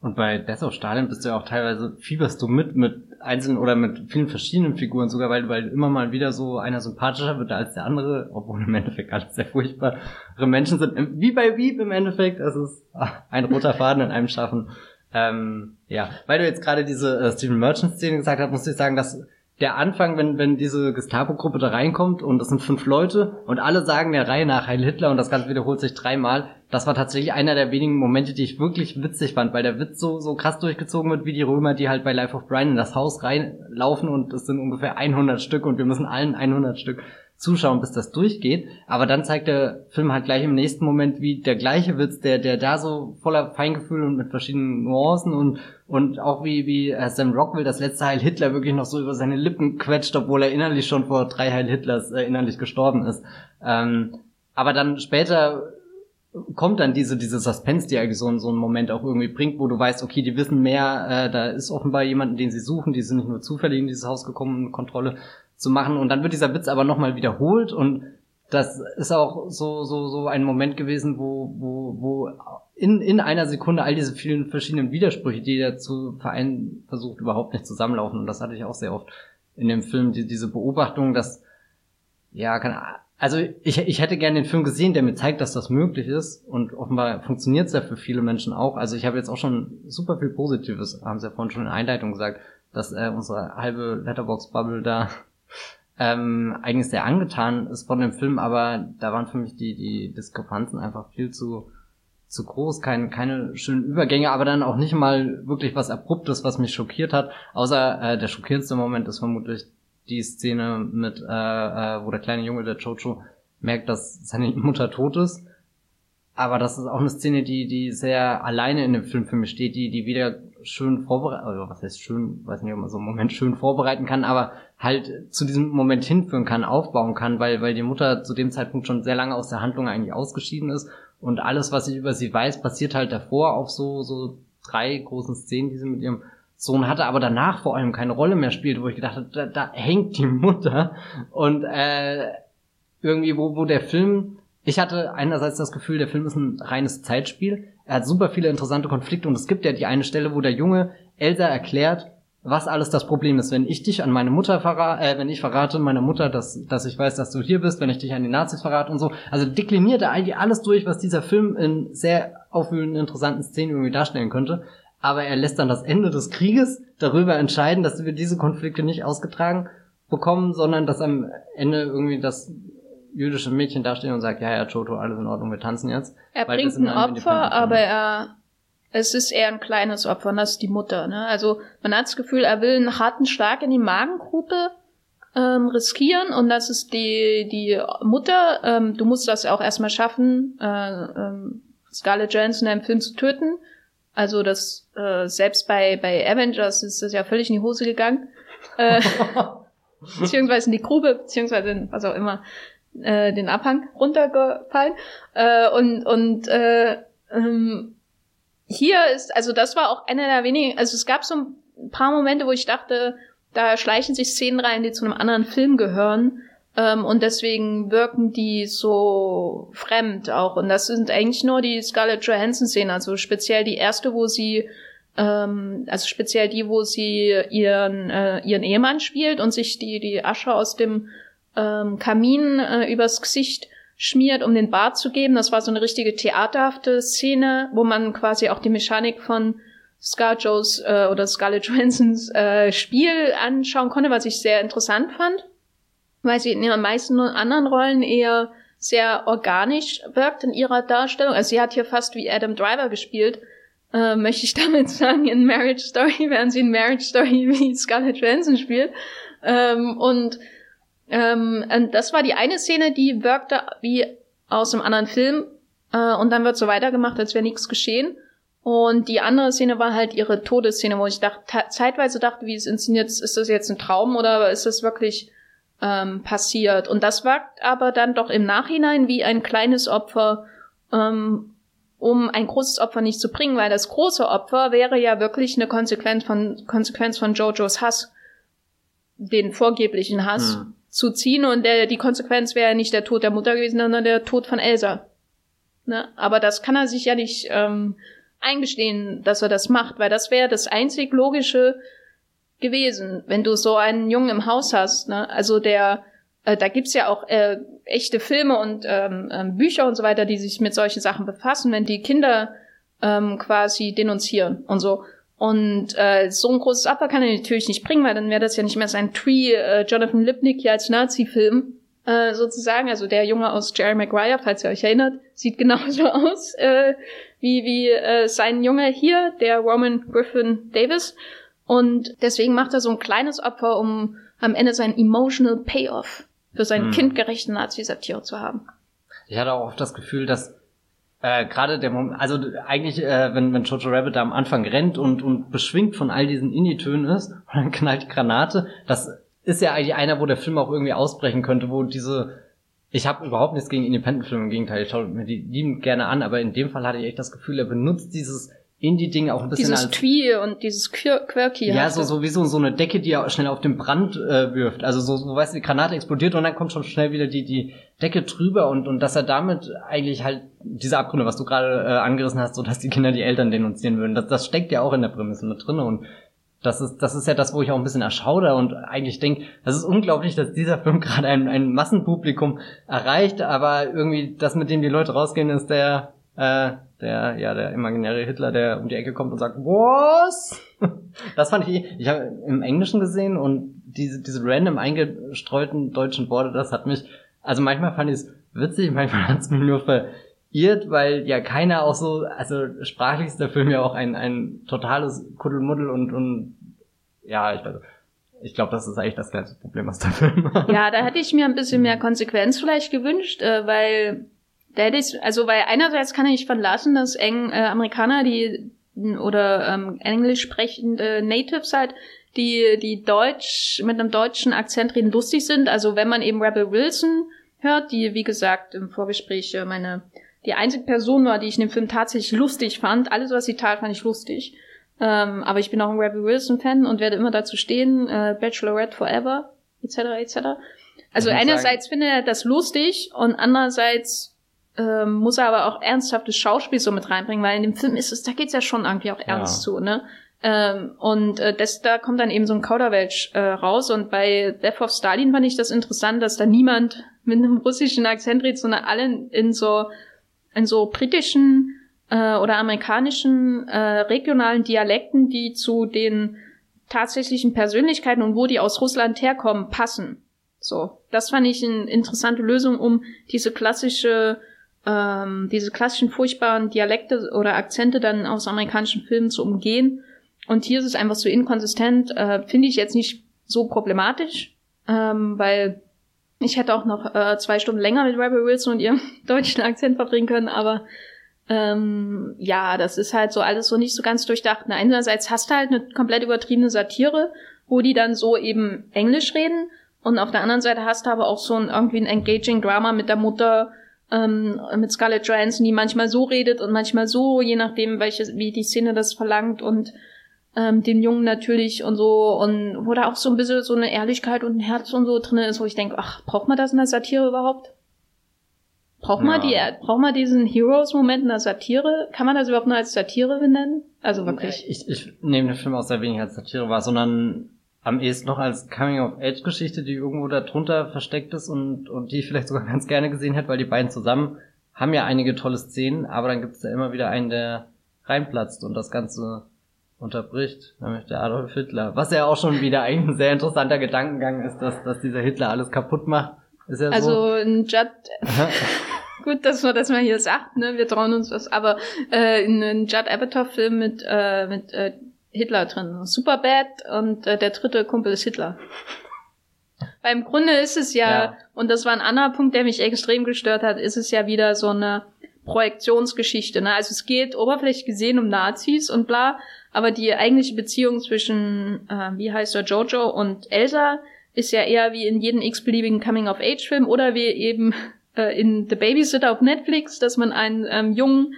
Und bei Death of Stalin bist du ja auch teilweise, fieberst du mit, mit einzelnen oder mit vielen verschiedenen Figuren sogar, weil, weil immer mal wieder so einer sympathischer wird als der andere, obwohl im Endeffekt alles sehr furchtbare Menschen sind. Wie bei Wieb im Endeffekt, es ist ein roter Faden in einem Schaffen. Ähm, ja, weil du jetzt gerade diese äh, Stephen Merchant-Szene gesagt hast, muss ich sagen, dass der Anfang, wenn, wenn diese Gestapo-Gruppe da reinkommt und es sind fünf Leute und alle sagen der Reihe nach Heil Hitler und das Ganze wiederholt sich dreimal, das war tatsächlich einer der wenigen Momente, die ich wirklich witzig fand, weil der Witz so, so krass durchgezogen wird, wie die Römer, die halt bei Life of Brian in das Haus reinlaufen und es sind ungefähr 100 Stück und wir müssen allen 100 Stück zuschauen, bis das durchgeht. Aber dann zeigt der Film halt gleich im nächsten Moment, wie der gleiche Witz, der, der da so voller Feingefühl und mit verschiedenen Nuancen und, und auch wie, wie äh, Sam Rockwell das letzte Heil Hitler wirklich noch so über seine Lippen quetscht, obwohl er innerlich schon vor drei Heil Hitlers äh, innerlich gestorben ist. Ähm, aber dann später kommt dann diese, diese Suspense, die eigentlich so, so einen Moment auch irgendwie bringt, wo du weißt, okay, die wissen mehr, äh, da ist offenbar jemand, den sie suchen, die sind nicht nur zufällig in dieses Haus gekommen, Kontrolle zu machen. Und dann wird dieser Witz aber nochmal wiederholt und das ist auch so, so, so ein Moment gewesen, wo, wo, wo in, in einer Sekunde all diese vielen verschiedenen Widersprüche, die er zu vereinen versucht, überhaupt nicht zusammenlaufen. Und das hatte ich auch sehr oft in dem Film, die, diese Beobachtung, dass, ja, keine also ich, ich hätte gerne den Film gesehen, der mir zeigt, dass das möglich ist. Und offenbar funktioniert es ja für viele Menschen auch. Also ich habe jetzt auch schon super viel Positives, haben sie ja vorhin schon in der Einleitung gesagt, dass äh, unsere halbe Letterbox-Bubble da ähm, eigentlich sehr angetan ist von dem Film, aber da waren für mich die, die Diskrepanzen einfach viel zu, zu groß, keine, keine schönen Übergänge, aber dann auch nicht mal wirklich was Abruptes, was mich schockiert hat. Außer äh, der schockierendste Moment ist vermutlich die Szene mit, äh, äh, wo der kleine Junge, der Jojo, merkt, dass seine Mutter tot ist. Aber das ist auch eine Szene, die, die sehr alleine in dem Film für mich steht, die, die wieder schön vorbereitet, also was heißt schön, weiß nicht, ob man so einen Moment schön vorbereiten kann, aber halt zu diesem Moment hinführen kann, aufbauen kann, weil, weil die Mutter zu dem Zeitpunkt schon sehr lange aus der Handlung eigentlich ausgeschieden ist. Und alles, was ich über sie weiß, passiert halt davor auf so, so drei großen Szenen, die sie mit ihrem Sohn hatte, aber danach vor allem keine Rolle mehr spielt, wo ich gedacht habe, da, da hängt die Mutter. Und äh, irgendwie, wo, wo der Film, ich hatte einerseits das Gefühl, der Film ist ein reines Zeitspiel, er hat super viele interessante Konflikte und es gibt ja die eine Stelle, wo der Junge Elsa erklärt, was alles das Problem ist, wenn ich dich an meine Mutter verrate, äh, wenn ich verrate meiner Mutter, dass, dass ich weiß, dass du hier bist, wenn ich dich an die Nazis verrate und so. Also dekliniert er eigentlich alles durch, was dieser Film in sehr aufwühlenden, interessanten Szenen irgendwie darstellen könnte aber er lässt dann das Ende des Krieges darüber entscheiden, dass wir diese Konflikte nicht ausgetragen bekommen, sondern dass am Ende irgendwie das jüdische Mädchen dasteht und sagt, ja, ja, Toto, alles in Ordnung, wir tanzen jetzt. Er bringt ein Opfer, aber er, es ist eher ein kleines Opfer, und das ist die Mutter, ne? Also, man hat das Gefühl, er will einen harten Schlag in die Magengrube, ähm, riskieren und das ist die, die Mutter. Ähm, du musst das auch erstmal schaffen, äh, ähm, Scarlett Johansson in einem Film zu töten. Also das äh, selbst bei, bei Avengers ist das ja völlig in die Hose gegangen. Äh, beziehungsweise in die Grube, beziehungsweise in, was auch immer, äh, den Abhang runtergefallen. Äh, und und äh, ähm, hier ist, also das war auch einer der wenigen, also es gab so ein paar Momente, wo ich dachte, da schleichen sich Szenen rein, die zu einem anderen Film gehören. Ähm, und deswegen wirken die so fremd auch. Und das sind eigentlich nur die Scarlett Johansson-Szenen, also speziell die erste, wo sie ähm, also speziell die, wo sie ihren, äh, ihren Ehemann spielt und sich die, die Asche aus dem ähm, Kamin äh, übers Gesicht schmiert, um den Bart zu geben. Das war so eine richtige theaterhafte Szene, wo man quasi auch die Mechanik von ScarJoes äh, oder Scarlett Johansons äh, Spiel anschauen konnte, was ich sehr interessant fand, weil sie in ihren meisten anderen Rollen eher sehr organisch wirkt in ihrer Darstellung. Also sie hat hier fast wie Adam Driver gespielt, äh, möchte ich damit sagen, in Marriage Story, während sie in Marriage Story wie Scarlett Johansson spielt. Ähm, und, ähm, das war die eine Szene, die wirkte wie aus einem anderen Film. Äh, und dann wird so weitergemacht, als wäre nichts geschehen. Und die andere Szene war halt ihre Todesszene, wo ich dachte, zeitweise dachte, wie es inszeniert ist, ist das jetzt ein Traum oder ist das wirklich ähm, passiert? Und das wirkt aber dann doch im Nachhinein wie ein kleines Opfer, ähm, um ein großes Opfer nicht zu bringen, weil das große Opfer wäre ja wirklich eine Konsequenz von, Konsequenz von Jojos Hass, den vorgeblichen Hass hm. Zu ziehen und der, die Konsequenz wäre nicht der Tod der Mutter gewesen, sondern der Tod von Elsa. Ne? Aber das kann er sich ja nicht ähm, eingestehen, dass er das macht, weil das wäre das einzig Logische gewesen, wenn du so einen Jungen im Haus hast, ne? Also der, äh, da gibt's ja auch äh, echte Filme und ähm, ähm, Bücher und so weiter, die sich mit solchen Sachen befassen, wenn die Kinder ähm, quasi denunzieren und so. Und äh, so ein großes Opfer kann er natürlich nicht bringen, weil dann wäre das ja nicht mehr sein Tree, äh, Jonathan Lipnick hier als Nazi-Film äh, sozusagen. Also der Junge aus Jerry Maguire, falls ihr euch erinnert, sieht genauso aus äh, wie, wie äh, sein Junge hier, der Roman Griffin Davis. Und deswegen macht er so ein kleines Opfer, um am Ende seinen emotional Payoff für seinen hm. kindgerechten Nazi-Satire zu haben. Ich hatte auch oft das Gefühl, dass äh, gerade der Moment, also eigentlich, äh, wenn, wenn Jojo Rabbit da am Anfang rennt und, und beschwingt von all diesen Indie-Tönen ist und dann knallt die Granate, das ist ja eigentlich einer, wo der Film auch irgendwie ausbrechen könnte, wo diese ich habe überhaupt nichts gegen Independent-Filme, im Gegenteil, ich schaue mir die lieben gerne an, aber in dem Fall hatte ich echt das Gefühl, er benutzt dieses Indie-Ding auch ein bisschen dieses als... Twee und dieses Quirky. Ja, so, so wie so, so eine Decke, die er schnell auf den Brand äh, wirft. Also so, so, weißt du, die Granate explodiert und dann kommt schon schnell wieder die, die Decke drüber und, und dass er damit eigentlich halt diese Abgründe, was du gerade äh, angerissen hast, so dass die Kinder die Eltern denunzieren würden, das, das steckt ja auch in der Prämisse mit drin und das ist, das ist ja das, wo ich auch ein bisschen erschauder und eigentlich denke, das ist unglaublich, dass dieser Film gerade ein, ein Massenpublikum erreicht, aber irgendwie das, mit dem die Leute rausgehen, ist der, äh, der, ja, der imaginäre Hitler, der um die Ecke kommt und sagt, was? Das fand ich, ich habe im Englischen gesehen und diese, diese random eingestreuten deutschen Worte, das hat mich, also manchmal fand ich es witzig, manchmal hat es mich nur verirrt, weil ja keiner auch so, also sprachlich ist der Film ja auch ein, ein totales Kuddelmuddel und, und ja, ich weiß ich glaube, das ist eigentlich das kleinste Problem, was der Film hat. Ja, da hätte ich mir ein bisschen mehr Konsequenz vielleicht gewünscht, äh, weil da hätte ich, also weil einerseits kann ich verlassen, dass Eng, äh, Amerikaner, die oder ähm, englisch sprechende Natives halt, die, die Deutsch mit einem deutschen Akzent reden, lustig sind. Also wenn man eben Rebel Wilson hört, die, wie gesagt, im Vorgespräch äh, meine, die einzige Person war, die ich in dem Film tatsächlich lustig fand. Alles, was sie tat, fand ich lustig. Ähm, aber ich bin auch ein Rebel Wilson-Fan und werde immer dazu stehen, äh, Bachelorette Forever, etc., etc. Also einerseits sagen, finde er das lustig und andererseits ähm, muss er aber auch ernsthaftes Schauspiel so mit reinbringen, weil in dem Film ist es, da geht's ja schon irgendwie auch ernst ja. zu, ne? Ähm, und äh, das, da kommt dann eben so ein Kauderwelsch äh, raus. Und bei Death of Stalin fand ich das interessant, dass da niemand mit einem russischen Akzent redet, sondern alle in so in so britischen äh, oder amerikanischen äh, regionalen Dialekten, die zu den tatsächlichen Persönlichkeiten und wo die aus Russland herkommen, passen. So, das fand ich eine interessante Lösung, um diese klassische ähm, diese klassischen furchtbaren Dialekte oder Akzente dann aus amerikanischen Filmen zu umgehen. Und hier ist es einfach so inkonsistent, äh, finde ich jetzt nicht so problematisch. ähm, weil ich hätte auch noch äh, zwei Stunden länger mit Rebel Wilson und ihrem deutschen Akzent verbringen können, aber ähm, ja, das ist halt so alles so nicht so ganz durchdacht. Einerseits hast du halt eine komplett übertriebene Satire, wo die dann so eben Englisch reden und auf der anderen Seite hast du aber auch so ein irgendwie ein engaging Drama mit der Mutter, ähm, mit Scarlett Johansson, die manchmal so redet und manchmal so, je nachdem, welche, wie die Szene das verlangt und ähm, den Jungen natürlich und so und wo da auch so ein bisschen so eine Ehrlichkeit und ein Herz und so drin ist, wo ich denke, ach, braucht man das in der Satire überhaupt? Braucht man die, braucht man diesen Heroes-Moment in der Satire? Kann man das überhaupt nur als Satire benennen? Also wirklich. Ich, ich nehme den Film auch sehr wenig als Satire wahr, sondern am ehesten noch als Coming-of-Age-Geschichte, die irgendwo da drunter versteckt ist und, und die ich vielleicht sogar ganz gerne gesehen hätte, weil die beiden zusammen haben ja einige tolle Szenen, aber dann gibt es ja immer wieder einen, der reinplatzt und das Ganze unterbricht, nämlich der Adolf Hitler. Was ja auch schon wieder ein sehr interessanter Gedankengang ist, dass, dass dieser Hitler alles kaputt macht. Ist ja also so. ein Judd, gut, dass man das mal hier sagt, ne? Wir trauen uns was, aber äh, in einem Judd Apatow-Film mit, äh, mit äh, Hitler drin. Superbad und äh, der dritte Kumpel ist Hitler. Beim Grunde ist es ja, ja, und das war ein anderer Punkt, der mich extrem gestört hat, ist es ja wieder so eine Projektionsgeschichte. Ne? Also es geht oberflächlich gesehen um Nazis und bla, aber die eigentliche Beziehung zwischen, äh, wie heißt er, Jojo und Elsa ist ja eher wie in jedem x-beliebigen Coming-of-Age-Film oder wie eben äh, in The Babysitter auf Netflix, dass man einen ähm, jungen,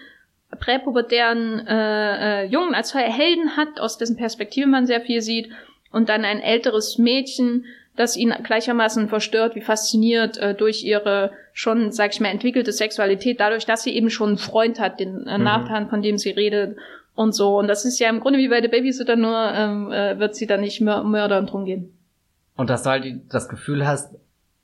präpubertären äh, äh, Jungen als Helden hat, aus dessen Perspektive man sehr viel sieht, und dann ein älteres Mädchen, das ihn gleichermaßen verstört wie fasziniert äh, durch ihre schon, sag ich mal, entwickelte Sexualität, dadurch, dass sie eben schon einen Freund hat, den äh, mhm. Nathan, von dem sie redet und so. Und das ist ja im Grunde wie bei der Babysitter, nur ähm, äh, wird sie dann nicht mör mördern drum gehen. Und dass du halt das Gefühl hast,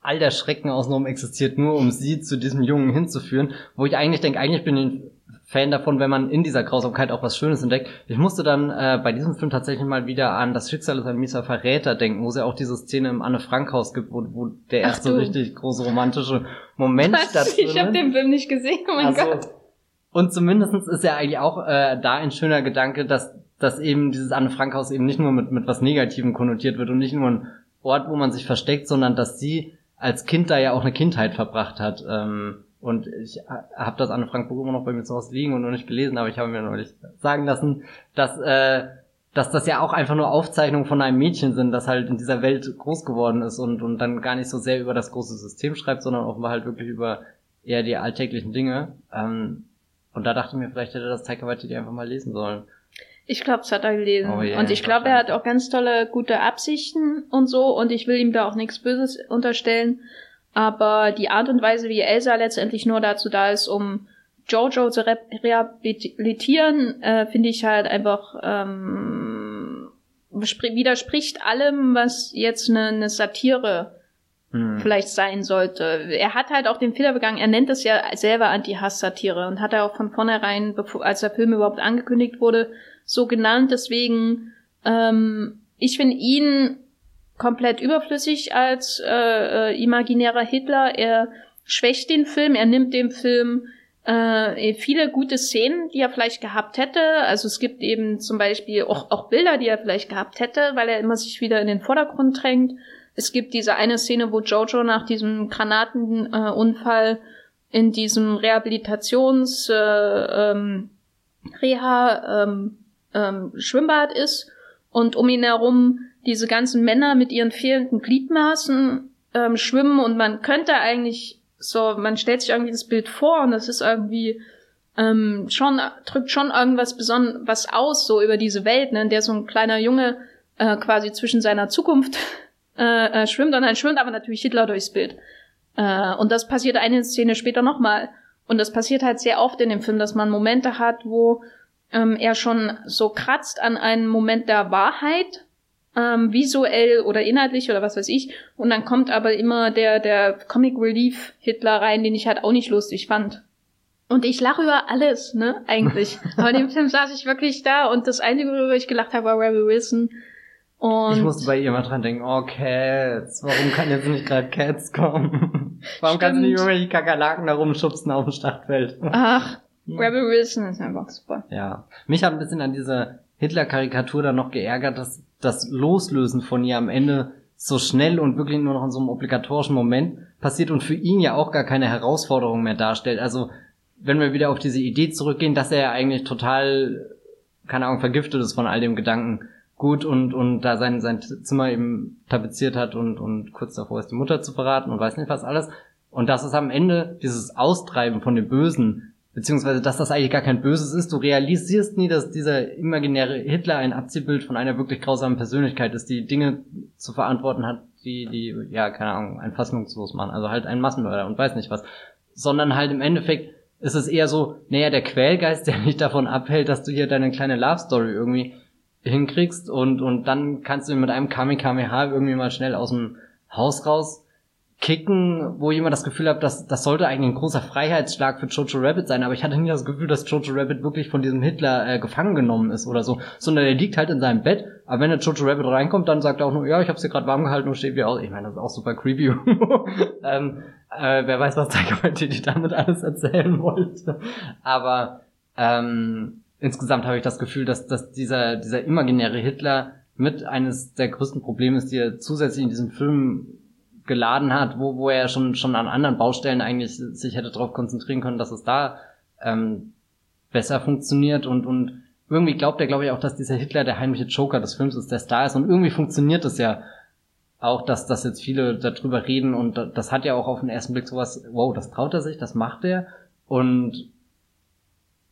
all der Schrecken außenrum existiert nur, um sie zu diesem Jungen hinzuführen, wo ich eigentlich denke, eigentlich bin ich Fan davon, wenn man in dieser Grausamkeit auch was Schönes entdeckt. Ich musste dann äh, bei diesem Film tatsächlich mal wieder an das Schicksal ist ein mieser Verräter denken, wo es ja auch diese Szene im Anne Frank Haus gibt, wo, wo der erste richtig große romantische Moment stattfindet. Ich habe den Film nicht gesehen, oh mein also, Gott. Und zumindestens ist ja eigentlich auch äh, da ein schöner Gedanke, dass, dass eben dieses Anne Frank Haus eben nicht nur mit, mit was Negativem konnotiert wird und nicht nur ein Ort, wo man sich versteckt, sondern dass sie als Kind da ja auch eine Kindheit verbracht hat. Ähm, und ich habe das Anne Frank Buch immer noch bei mir zu Hause liegen und noch nicht gelesen, aber ich habe mir neulich sagen lassen, dass, äh, dass das ja auch einfach nur Aufzeichnungen von einem Mädchen sind, das halt in dieser Welt groß geworden ist und, und dann gar nicht so sehr über das große System schreibt, sondern mal halt wirklich über eher die alltäglichen Dinge. Ähm, und da dachte ich mir, vielleicht hätte das Taika Waititi einfach mal lesen sollen. Ich glaube, das hat er gelesen. Oh yeah, und ich glaube, er hat auch ganz tolle, gute Absichten und so. Und ich will ihm da auch nichts Böses unterstellen. Aber die Art und Weise, wie Elsa letztendlich nur dazu da ist, um Jojo zu re rehabilitieren, äh, finde ich halt einfach ähm, widerspricht allem, was jetzt eine, eine Satire hm. vielleicht sein sollte. Er hat halt auch den Fehler begangen, er nennt es ja selber Anti-Hass-Satire und hat er auch von vornherein, als der Film überhaupt angekündigt wurde, so genannt. Deswegen, ähm, ich finde ihn komplett überflüssig als äh, äh, imaginärer Hitler. Er schwächt den Film, er nimmt dem Film äh, viele gute Szenen, die er vielleicht gehabt hätte. Also es gibt eben zum Beispiel auch, auch Bilder, die er vielleicht gehabt hätte, weil er immer sich wieder in den Vordergrund drängt. Es gibt diese eine Szene, wo Jojo nach diesem Granatenunfall äh, in diesem Rehabilitations äh, ähm, Reha ähm, ähm, Schwimmbad ist und um ihn herum diese ganzen Männer mit ihren fehlenden Gliedmaßen ähm, schwimmen und man könnte eigentlich so, man stellt sich irgendwie das Bild vor und das ist irgendwie ähm, schon, drückt schon irgendwas besonders was aus, so über diese Welt, ne, in der so ein kleiner Junge äh, quasi zwischen seiner Zukunft äh, äh, schwimmt und dann schwimmt aber natürlich Hitler durchs Bild. Äh, und das passiert eine Szene später nochmal. Und das passiert halt sehr oft in dem Film, dass man Momente hat, wo ähm, er schon so kratzt an einem Moment der Wahrheit, ähm, visuell oder inhaltlich oder was weiß ich. Und dann kommt aber immer der, der Comic Relief Hitler rein, den ich halt auch nicht lustig fand. Und ich lache über alles, ne, eigentlich. aber in dem Film saß ich wirklich da und das Einzige, worüber ich gelacht habe, war Rebel Wilson und ich musste bei ihr mal dran denken, oh Cats, warum kann jetzt nicht gerade Cats kommen? warum kannst du nicht irgendwelche Kakerlaken da rumschubsen auf dem Startfeld? Ach, Rebel Wilson ist einfach super. Ja. Mich hat ein bisschen an diese Hitler-Karikatur dann noch geärgert, dass das Loslösen von ihr am Ende so schnell und wirklich nur noch in so einem obligatorischen Moment passiert und für ihn ja auch gar keine Herausforderung mehr darstellt. Also wenn wir wieder auf diese Idee zurückgehen, dass er ja eigentlich total, keine Ahnung, vergiftet ist von all dem Gedanken gut und, und da sein, sein Zimmer eben tapeziert hat und, und kurz davor ist die Mutter zu verraten und weiß nicht was alles. Und das ist am Ende dieses Austreiben von dem Bösen, beziehungsweise dass das eigentlich gar kein Böses ist. Du realisierst nie, dass dieser imaginäre Hitler ein Abziehbild von einer wirklich grausamen Persönlichkeit ist, die Dinge zu verantworten hat, die, die, ja, keine Ahnung, ein fassungslos machen. Also halt ein Massenmörder und weiß nicht was. Sondern halt im Endeffekt ist es eher so, naja, der Quälgeist, der nicht davon abhält, dass du hier deine kleine Love Story irgendwie hinkriegst und, und dann kannst du mit einem Kamikameha irgendwie mal schnell aus dem Haus raus kicken, wo ich immer das Gefühl habe, dass das sollte eigentlich ein großer Freiheitsschlag für Jojo Rabbit sein, aber ich hatte nie das Gefühl, dass Jojo Rabbit wirklich von diesem Hitler äh, gefangen genommen ist oder so, sondern der liegt halt in seinem Bett, aber wenn der Jojo Rabbit reinkommt, dann sagt er auch nur, ja, ich hab's hier gerade warm gehalten und steht wie aus. Ich meine, das ist auch super creepy. ähm, äh, wer weiß, was Taika Waititi damit alles erzählen wollte. Aber ähm, insgesamt habe ich das Gefühl, dass, dass dieser, dieser imaginäre Hitler mit eines der größten Probleme ist, die er zusätzlich in diesem Film geladen hat, wo, wo er schon, schon an anderen Baustellen eigentlich sich hätte darauf konzentrieren können, dass es da ähm, besser funktioniert. Und, und irgendwie glaubt er, glaube ich, auch, dass dieser Hitler der heimliche Joker des Films ist, der Star ist. Und irgendwie funktioniert es ja auch, dass, dass jetzt viele darüber reden. Und das hat ja auch auf den ersten Blick sowas, wow, das traut er sich, das macht er. Und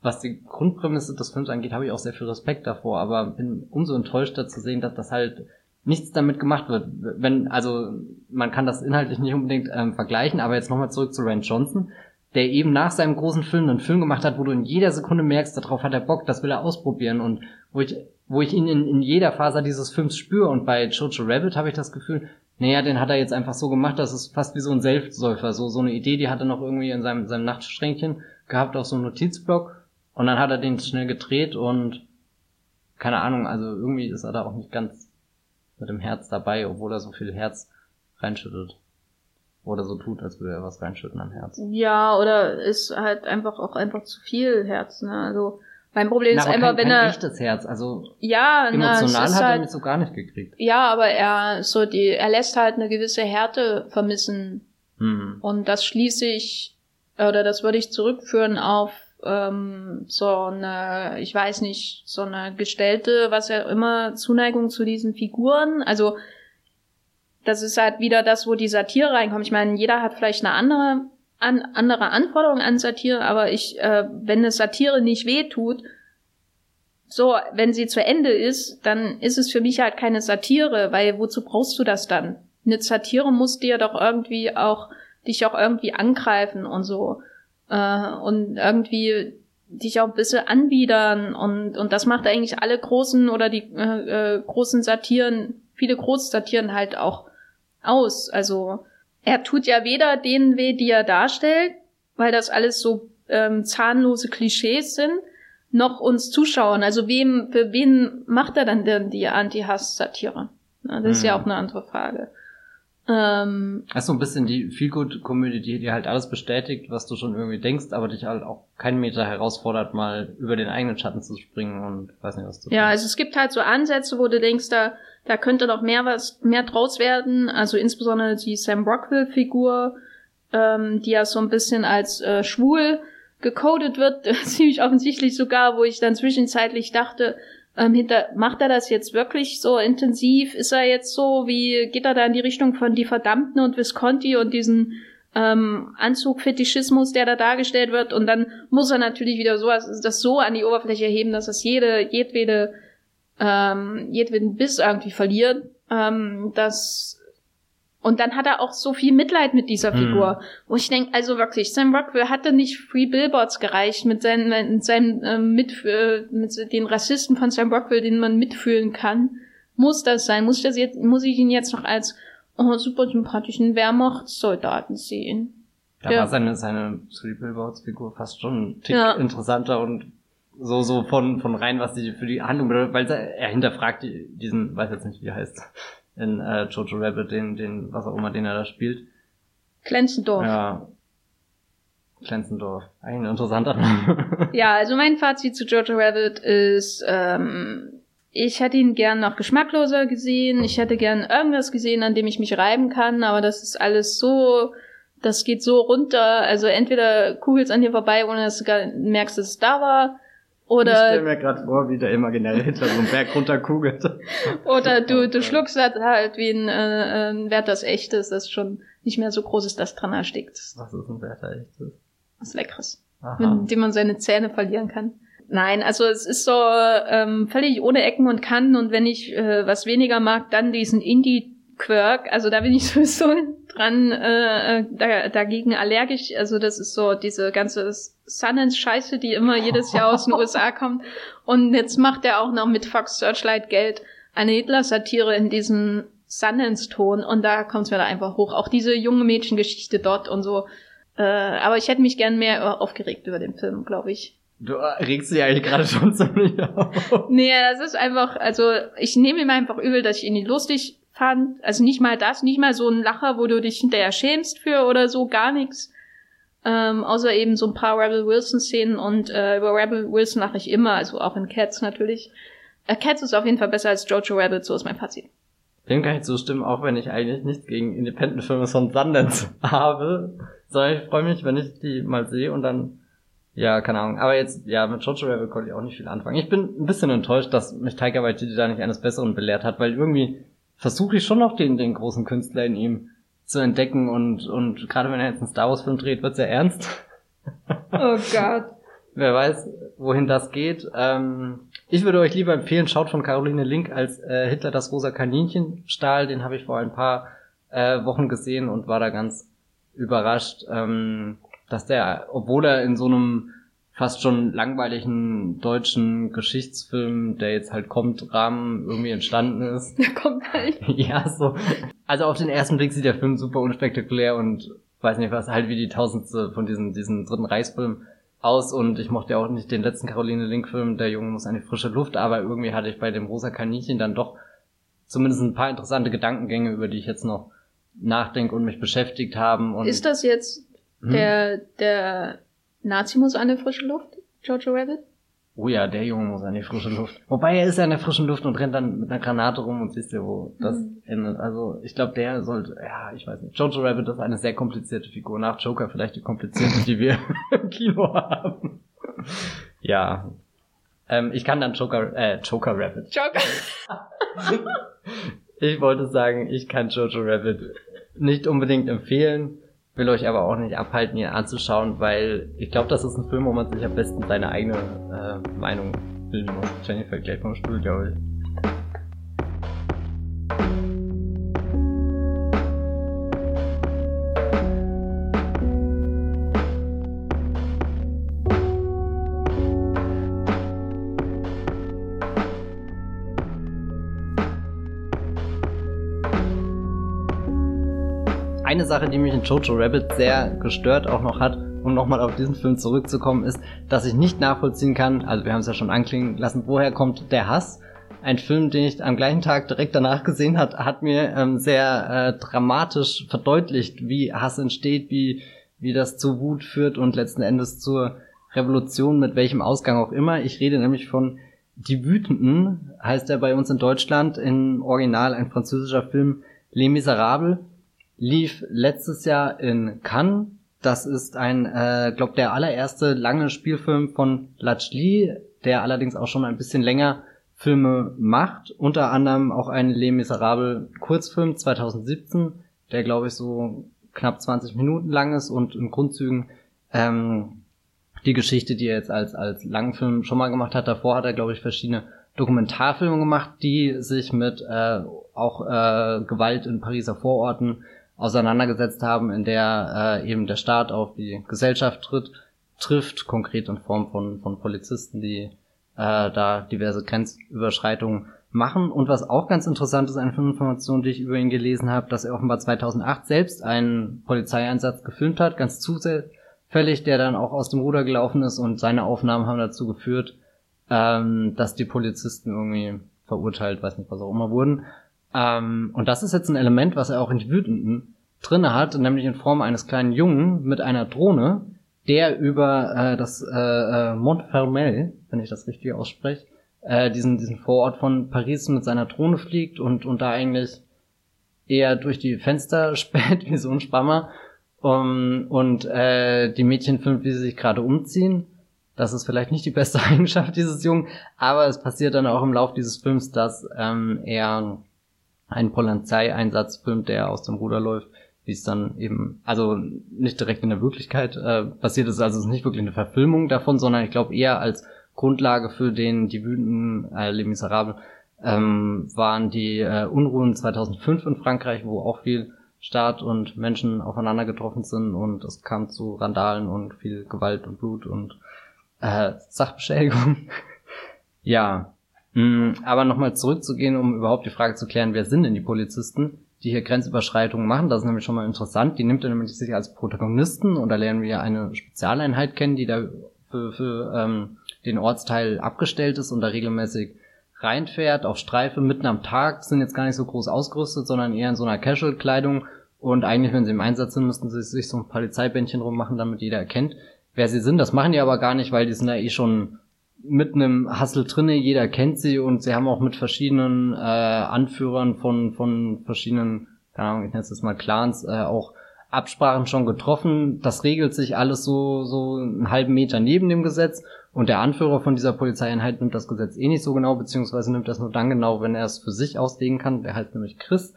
was die Grundprämisse des Films angeht, habe ich auch sehr viel Respekt davor, aber bin umso enttäuschter zu sehen, dass das halt nichts damit gemacht wird. Wenn, also man kann das inhaltlich nicht unbedingt ähm, vergleichen, aber jetzt nochmal zurück zu Rand Johnson, der eben nach seinem großen Film einen Film gemacht hat, wo du in jeder Sekunde merkst, darauf hat er Bock, das will er ausprobieren und wo ich, wo ich ihn in, in jeder Faser dieses Films spüre und bei Jojo Rabbit habe ich das Gefühl, naja, den hat er jetzt einfach so gemacht, das ist fast wie so ein Selbstsäufer, so, so eine Idee, die hat er noch irgendwie in seinem, seinem Nachtschränkchen gehabt auf so einem Notizblock und dann hat er den schnell gedreht und keine Ahnung, also irgendwie ist er da auch nicht ganz mit dem Herz dabei, obwohl er so viel Herz reinschüttet. Oder so tut, als würde er was reinschütten an Herz. Ja, oder ist halt einfach auch einfach zu viel Herz, ne? Also mein Problem na, ist einfach, kein, wenn kein er echtes Herz, also ja, emotional na, hat halt, er mich so gar nicht gekriegt. Ja, aber er so die er lässt halt eine gewisse Härte vermissen. Hm. Und das schließe ich oder das würde ich zurückführen auf ähm, so eine, ich weiß nicht, so eine gestellte, was ja immer Zuneigung zu diesen Figuren. Also das ist halt wieder das, wo die Satire reinkommt. Ich meine, jeder hat vielleicht eine andere an, andere Anforderung an Satire, aber ich, äh, wenn eine Satire nicht wehtut, so, wenn sie zu Ende ist, dann ist es für mich halt keine Satire, weil wozu brauchst du das dann? Eine Satire muss dir doch irgendwie auch, dich auch irgendwie angreifen und so äh, und irgendwie dich auch ein bisschen anbiedern und, und das macht eigentlich alle großen oder die äh, äh, großen Satiren, viele Großsatiren halt auch aus. Also er tut ja weder denen weh, die er darstellt, weil das alles so ähm, zahnlose Klischees sind, noch uns Zuschauern. Also wem, für wen macht er dann denn die Anti-Hass-Satire? Das ist ja mhm. auch eine andere Frage. Ähm, das ist so ein bisschen die Feelgood-Komödie, die dir halt alles bestätigt, was du schon irgendwie denkst, aber dich halt auch keinen Meter herausfordert, mal über den eigenen Schatten zu springen und weiß nicht, was zu tun. Ja, also es gibt halt so Ansätze, wo du denkst, da, da könnte noch mehr was, mehr draus werden. Also insbesondere die Sam Rockwell-Figur, ähm, die ja so ein bisschen als äh, schwul gecodet wird, ziemlich offensichtlich sogar, wo ich dann zwischenzeitlich dachte, ähm, hinter, macht er das jetzt wirklich so intensiv? Ist er jetzt so, wie geht er da in die Richtung von die Verdammten und Visconti und diesen ähm, Anzugfetischismus, der da dargestellt wird? Und dann muss er natürlich wieder sowas, das so an die Oberfläche heben, dass es jede, jedwede, ähm, jedweden Biss irgendwie verliert. Ähm, das und dann hat er auch so viel Mitleid mit dieser Figur. Hm. Wo ich denke, also wirklich, Sam Rockwell hatte nicht Free Billboards gereicht mit seinen, mit seinen äh, mit, äh, mit den Rassisten von Sam Rockwell, denen man mitfühlen kann. Muss das sein? Muss ich das jetzt, muss ich ihn jetzt noch als oh, super sympathischen Wehrmachtssoldaten sehen? Da ja. war seine, seine Three Billboards Figur fast schon ein Tick ja. interessanter und so, so von, von rein, was die für die Handlung bedeutet, weil er hinterfragt diesen, weiß jetzt nicht, wie er heißt, in äh, Jojo Rabbit, den, den, was auch immer, den er da spielt. Klenzendorf. Ja. Klenzendorf. Eigentlich ein interessanter Name. ja, also mein Fazit zu Jojo Rabbit ist, ähm, ich hätte ihn gern noch geschmackloser gesehen. Ich hätte gern irgendwas gesehen, an dem ich mich reiben kann, aber das ist alles so, das geht so runter. Also entweder kugelt's an dir vorbei, ohne dass du merkst, dass es da war. Oder, ich stelle mir gerade vor, wie der imaginäre Hitler so einen Berg runterkugelt. oder du, du schluckst halt, halt wie ein, äh, ein Wert Echtes, das schon nicht mehr so groß ist, dass dran erstickt. Was ist ein Werther Echtes? Was Leckeres. Aha. Mit dem man seine Zähne verlieren kann. Nein, also es ist so ähm, völlig ohne Ecken und Kanten und wenn ich äh, was weniger mag, dann diesen Indie-Quirk. Also da bin ich sowieso dran äh, äh, da, dagegen allergisch. Also das ist so diese ganze Sundance-Scheiße, die immer jedes Jahr aus den USA kommt. Und jetzt macht er auch noch mit Fox Searchlight Geld eine Hitler-Satire in diesem Sundance-Ton und da kommt es mir da einfach hoch. Auch diese junge Mädchengeschichte dort und so. Äh, aber ich hätte mich gern mehr aufgeregt über den Film, glaube ich. Du regst dich eigentlich gerade schon ziemlich auf. Nee, das ist einfach, also ich nehme ihm einfach übel, dass ich ihn nicht lustig fand. Also nicht mal das, nicht mal so ein Lacher, wo du dich hinterher schämst für oder so, gar nichts. Ähm, außer eben so ein paar Rebel Wilson-Szenen und äh, über Rebel Wilson lache ich immer, also auch in Cats natürlich. Äh, Cats ist auf jeden Fall besser als Jojo Rabbit, so ist mein Fazit. Dem kann ich zustimmen, auch wenn ich eigentlich nichts gegen Independent-Filme von Sundance habe. Sondern ich freue mich, wenn ich die mal sehe und dann ja, keine Ahnung. Aber jetzt, ja, mit Jojo Rabbit konnte ich auch nicht viel anfangen. Ich bin ein bisschen enttäuscht, dass mich Taika Waititi da nicht eines Besseren belehrt hat, weil irgendwie versuche ich schon noch den, den großen Künstler in ihm zu entdecken und, und gerade wenn er jetzt einen Star Wars Film dreht, wird's ja ernst. Oh Gott. Wer weiß, wohin das geht. Ähm, ich würde euch lieber empfehlen, schaut von Caroline Link als äh, Hitler das rosa Kaninchen Stahl. Den habe ich vor ein paar äh, Wochen gesehen und war da ganz überrascht. Ähm, dass der, obwohl er in so einem fast schon langweiligen deutschen Geschichtsfilm, der jetzt halt kommt, Rahmen irgendwie entstanden ist. Der kommt halt. ja, so. Also auf den ersten Blick sieht der Film super unspektakulär und weiß nicht was, halt wie die tausendste von diesen, diesen dritten Reichsfilm aus und ich mochte ja auch nicht den letzten Caroline Link Film, der Junge muss an die frische Luft, aber irgendwie hatte ich bei dem rosa Kaninchen dann doch zumindest ein paar interessante Gedankengänge, über die ich jetzt noch nachdenke und mich beschäftigt haben. Und ist das jetzt hm? Der, der Nazi muss an die frische Luft, Jojo Rabbit? Oh ja, der Junge muss an die frische Luft. Wobei er ist ja in der frischen Luft und rennt dann mit einer Granate rum und siehst ja, wo das mhm. endet. Also ich glaube, der sollte, ja, ich weiß nicht. Jojo Rabbit ist eine sehr komplizierte Figur. Nach Joker vielleicht die komplizierteste, die wir im Kino haben. ja. Ähm, ich kann dann Joker, äh, Joker Rabbit. Joker. ich wollte sagen, ich kann Jojo Rabbit nicht unbedingt empfehlen will euch aber auch nicht abhalten, ihn anzuschauen, weil ich glaube, das ist ein Film, wo man sich am besten seine eigene äh, Meinung bilden muss. Jennifer gleich vom Stuhl, glaube ich. Eine Sache, die mich in Jojo Rabbit sehr gestört auch noch hat, um nochmal auf diesen Film zurückzukommen, ist, dass ich nicht nachvollziehen kann, also wir haben es ja schon anklingen lassen, woher kommt der Hass? Ein Film, den ich am gleichen Tag direkt danach gesehen hat, hat mir ähm, sehr äh, dramatisch verdeutlicht, wie Hass entsteht, wie, wie das zu Wut führt und letzten Endes zur Revolution, mit welchem Ausgang auch immer. Ich rede nämlich von Die Wütenden, heißt er bei uns in Deutschland, im Original ein französischer Film Les Miserables lief letztes Jahr in Cannes. Das ist ein, äh, glaube der allererste lange Spielfilm von Latch Lee, der allerdings auch schon ein bisschen länger Filme macht. Unter anderem auch ein Les Miserables Kurzfilm 2017, der glaube ich so knapp 20 Minuten lang ist und in Grundzügen ähm, die Geschichte, die er jetzt als, als Langfilm schon mal gemacht hat. Davor hat er, glaube ich, verschiedene Dokumentarfilme gemacht, die sich mit äh, auch äh, Gewalt in Pariser Vororten auseinandergesetzt haben, in der äh, eben der Staat auf die Gesellschaft tritt, trifft, konkret in Form von, von Polizisten, die äh, da diverse Grenzüberschreitungen machen. Und was auch ganz interessant ist, eine Information, die ich über ihn gelesen habe, dass er offenbar 2008 selbst einen Polizeieinsatz gefilmt hat, ganz zufällig, der dann auch aus dem Ruder gelaufen ist und seine Aufnahmen haben dazu geführt, ähm, dass die Polizisten irgendwie verurteilt, weiß nicht was auch immer wurden. Ähm, und das ist jetzt ein Element, was er auch in die Wütenden drinne hat, nämlich in Form eines kleinen Jungen mit einer Drohne, der über äh, das äh, äh, Montfermel, wenn ich das richtig ausspreche, äh, diesen, diesen Vorort von Paris mit seiner Drohne fliegt und, und da eigentlich eher durch die Fenster späht, wie so ein Spammer. Um, und äh, die Mädchen filmt, wie sie sich gerade umziehen. Das ist vielleicht nicht die beste Eigenschaft dieses Jungen, aber es passiert dann auch im Lauf dieses Films, dass ähm, er einen Polizeieinsatz filmt, der aus dem Ruder läuft, wie es dann eben, also nicht direkt in der Wirklichkeit äh, passiert ist, also es ist nicht wirklich eine Verfilmung davon, sondern ich glaube eher als Grundlage für den die wütenden äh, Les Miserables ähm, waren die äh, Unruhen 2005 in Frankreich, wo auch viel Staat und Menschen aufeinander getroffen sind und es kam zu Randalen und viel Gewalt und Blut und äh, Sachbeschädigung. ja, aber nochmal zurückzugehen, um überhaupt die Frage zu klären, wer sind denn die Polizisten, die hier Grenzüberschreitungen machen? Das ist nämlich schon mal interessant. Die nimmt er nämlich sich als Protagonisten und da lernen wir eine Spezialeinheit kennen, die da für, für ähm, den Ortsteil abgestellt ist und da regelmäßig reinfährt auf Streife mitten am Tag, sind jetzt gar nicht so groß ausgerüstet, sondern eher in so einer Casual-Kleidung und eigentlich, wenn sie im Einsatz sind, müssten sie sich so ein Polizeibändchen rummachen, damit jeder erkennt, wer sie sind. Das machen die aber gar nicht, weil die sind da eh schon mit einem Hustle drinne, jeder kennt sie und sie haben auch mit verschiedenen äh, Anführern von, von verschiedenen, keine Ahnung, ich nenne es jetzt mal Clans, äh, auch Absprachen schon getroffen. Das regelt sich alles so, so einen halben Meter neben dem Gesetz und der Anführer von dieser Polizeieinheit nimmt das Gesetz eh nicht so genau, beziehungsweise nimmt das nur dann genau, wenn er es für sich auslegen kann. Der heißt nämlich Chris.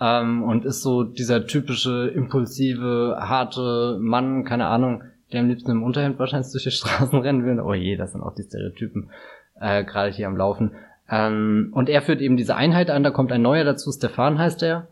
Ähm, und ist so dieser typische, impulsive, harte Mann, keine Ahnung, der am liebsten im Unterhemd wahrscheinlich durch die Straßen rennen will. Oh je, das sind auch die Stereotypen äh, gerade hier am Laufen. Ähm, und er führt eben diese Einheit an, da kommt ein neuer dazu, Stefan heißt er.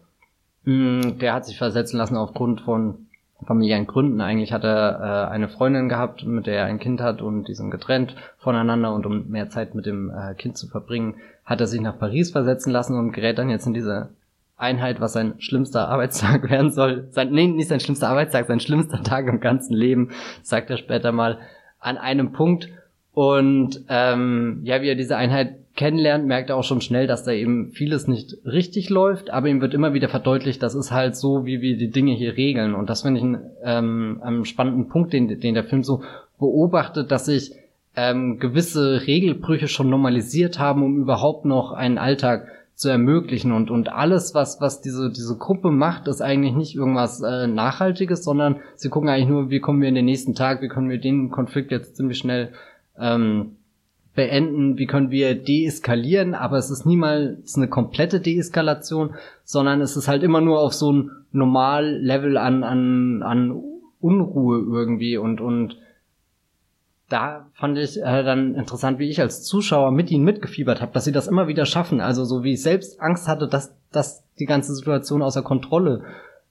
Mm, der hat sich versetzen lassen aufgrund von familiären Gründen. Eigentlich hat er äh, eine Freundin gehabt, mit der er ein Kind hat und die sind getrennt voneinander und um mehr Zeit mit dem äh, Kind zu verbringen, hat er sich nach Paris versetzen lassen und gerät dann jetzt in diese Einheit, was sein schlimmster Arbeitstag werden soll. Sein, nee, nicht sein schlimmster Arbeitstag, sein schlimmster Tag im ganzen Leben, sagt er später mal, an einem Punkt. Und ähm, ja, wie er diese Einheit kennenlernt, merkt er auch schon schnell, dass da eben vieles nicht richtig läuft, aber ihm wird immer wieder verdeutlicht, das ist halt so, wie wir die Dinge hier regeln. Und das finde ich einen, ähm, einen spannenden Punkt, den, den der Film so beobachtet, dass sich ähm, gewisse Regelbrüche schon normalisiert haben, um überhaupt noch einen Alltag zu ermöglichen. Und und alles was was diese diese Gruppe macht ist eigentlich nicht irgendwas äh, nachhaltiges sondern sie gucken eigentlich nur wie kommen wir in den nächsten Tag wie können wir den Konflikt jetzt ziemlich schnell ähm, beenden, wie können wir deeskalieren, aber es ist niemals eine komplette Deeskalation, sondern es ist halt immer nur auf so ein Normal-Level an, an, an Unruhe irgendwie. Und, und da fand ich äh, dann interessant, wie ich als Zuschauer mit ihnen mitgefiebert habe, dass sie das immer wieder schaffen. Also so wie ich selbst Angst hatte, dass, dass die ganze Situation außer Kontrolle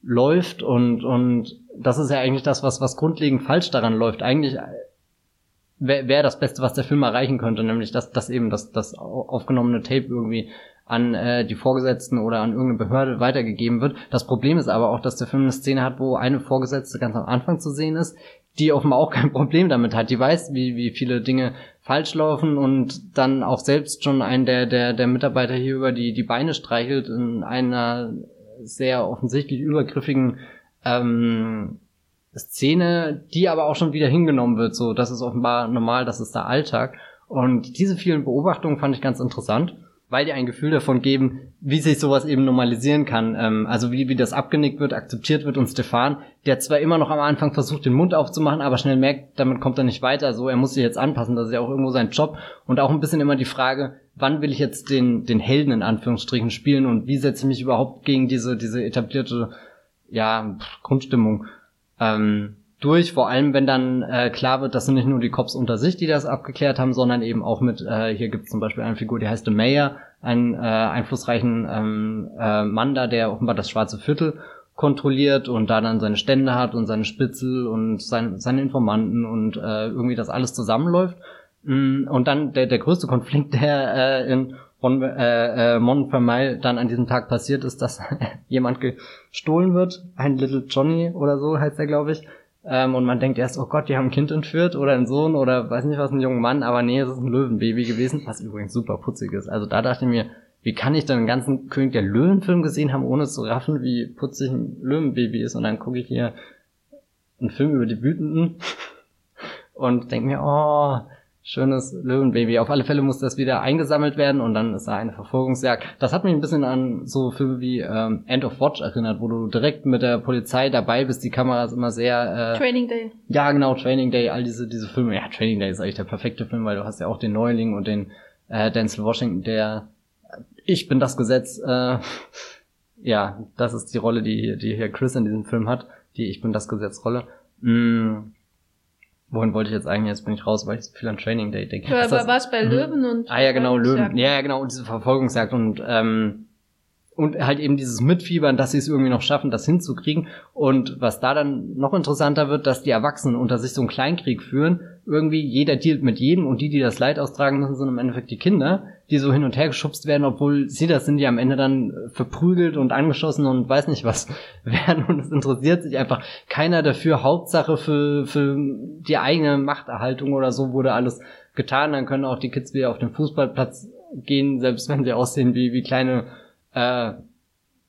läuft und, und das ist ja eigentlich das, was, was grundlegend falsch daran läuft. Eigentlich wäre wär das Beste, was der Film erreichen könnte, nämlich dass, dass eben das, das aufgenommene Tape irgendwie an äh, die Vorgesetzten oder an irgendeine Behörde weitergegeben wird. Das Problem ist aber auch, dass der Film eine Szene hat, wo eine Vorgesetzte ganz am Anfang zu sehen ist, die offenbar auch kein Problem damit hat. Die weiß, wie, wie viele Dinge falsch laufen und dann auch selbst schon einen der, der, der Mitarbeiter hier über die, die Beine streichelt in einer sehr offensichtlich übergriffigen ähm, Szene, die aber auch schon wieder hingenommen wird. So, das ist offenbar normal, das ist der Alltag. Und diese vielen Beobachtungen fand ich ganz interessant, weil die ein Gefühl davon geben, wie sich sowas eben normalisieren kann. Ähm, also wie, wie das abgenickt wird, akzeptiert wird. Und Stefan, der zwar immer noch am Anfang versucht, den Mund aufzumachen, aber schnell merkt, damit kommt er nicht weiter. So, er muss sich jetzt anpassen. Das ist ja auch irgendwo sein Job. Und auch ein bisschen immer die Frage, wann will ich jetzt den, den Helden in Anführungsstrichen spielen und wie setze ich mich überhaupt gegen diese, diese etablierte, ja, Grundstimmung ähm, durch, vor allem wenn dann äh, klar wird, das sind nicht nur die Cops unter sich, die das abgeklärt haben, sondern eben auch mit, äh, hier gibt es zum Beispiel eine Figur, die heißt The Mayor, einen äh, einflussreichen ähm, äh, Mann da, der offenbar das schwarze Viertel kontrolliert und da dann seine Stände hat und seine Spitzel und seine, seine Informanten und äh, irgendwie das alles zusammenläuft. Mm, und dann der, der größte Konflikt, der äh, in Mon, äh, äh, Montfermeil dann an diesem Tag passiert ist, dass jemand gestohlen wird. Ein Little Johnny oder so heißt er, glaube ich. Ähm, und man denkt erst, oh Gott, die haben ein Kind entführt oder einen Sohn oder weiß nicht was, einen jungen Mann. Aber nee, es ist ein Löwenbaby gewesen, was übrigens super putzig ist. Also da dachte ich mir, wie kann ich denn einen ganzen König der Löwenfilm gesehen haben, ohne zu raffen, wie putzig ein Löwenbaby ist. Und dann gucke ich hier einen Film über die Wütenden und denke mir, oh, schönes Löwenbaby. Auf alle Fälle muss das wieder eingesammelt werden und dann ist da eine Verfolgungsjagd. Das hat mich ein bisschen an so Filme wie ähm, End of Watch erinnert, wo du direkt mit der Polizei dabei bist, die Kamera ist immer sehr... Äh, Training Day. Ja, genau, Training Day, all diese, diese Filme. Ja, Training Day ist eigentlich der perfekte Film, weil du hast ja auch den Neuling und den äh, Denzel Washington, der Ich bin das Gesetz, äh, ja, das ist die Rolle, die, die hier Chris in diesem Film hat, die Ich bin das Gesetz Rolle. Mm Wohin wollte ich jetzt eigentlich? Jetzt bin ich raus, weil ich viel an Training Day denke. Ja, aber war es bei mhm. Löwen und. Ah ja, genau, Löwen. Ja, ja, genau, und diese Verfolgungsjagd und ähm, und halt eben dieses Mitfiebern, dass sie es irgendwie noch schaffen, das hinzukriegen. Und was da dann noch interessanter wird, dass die Erwachsenen unter sich so einen Kleinkrieg führen. Irgendwie jeder dealt mit jedem und die, die das Leid austragen müssen, sind im Endeffekt die Kinder, die so hin und her geschubst werden, obwohl sie das sind, die am Ende dann verprügelt und angeschossen und weiß nicht was werden. Und es interessiert sich einfach keiner dafür. Hauptsache für, für die eigene Machterhaltung oder so wurde alles getan. Dann können auch die Kids wieder auf den Fußballplatz gehen, selbst wenn sie aussehen wie, wie kleine äh,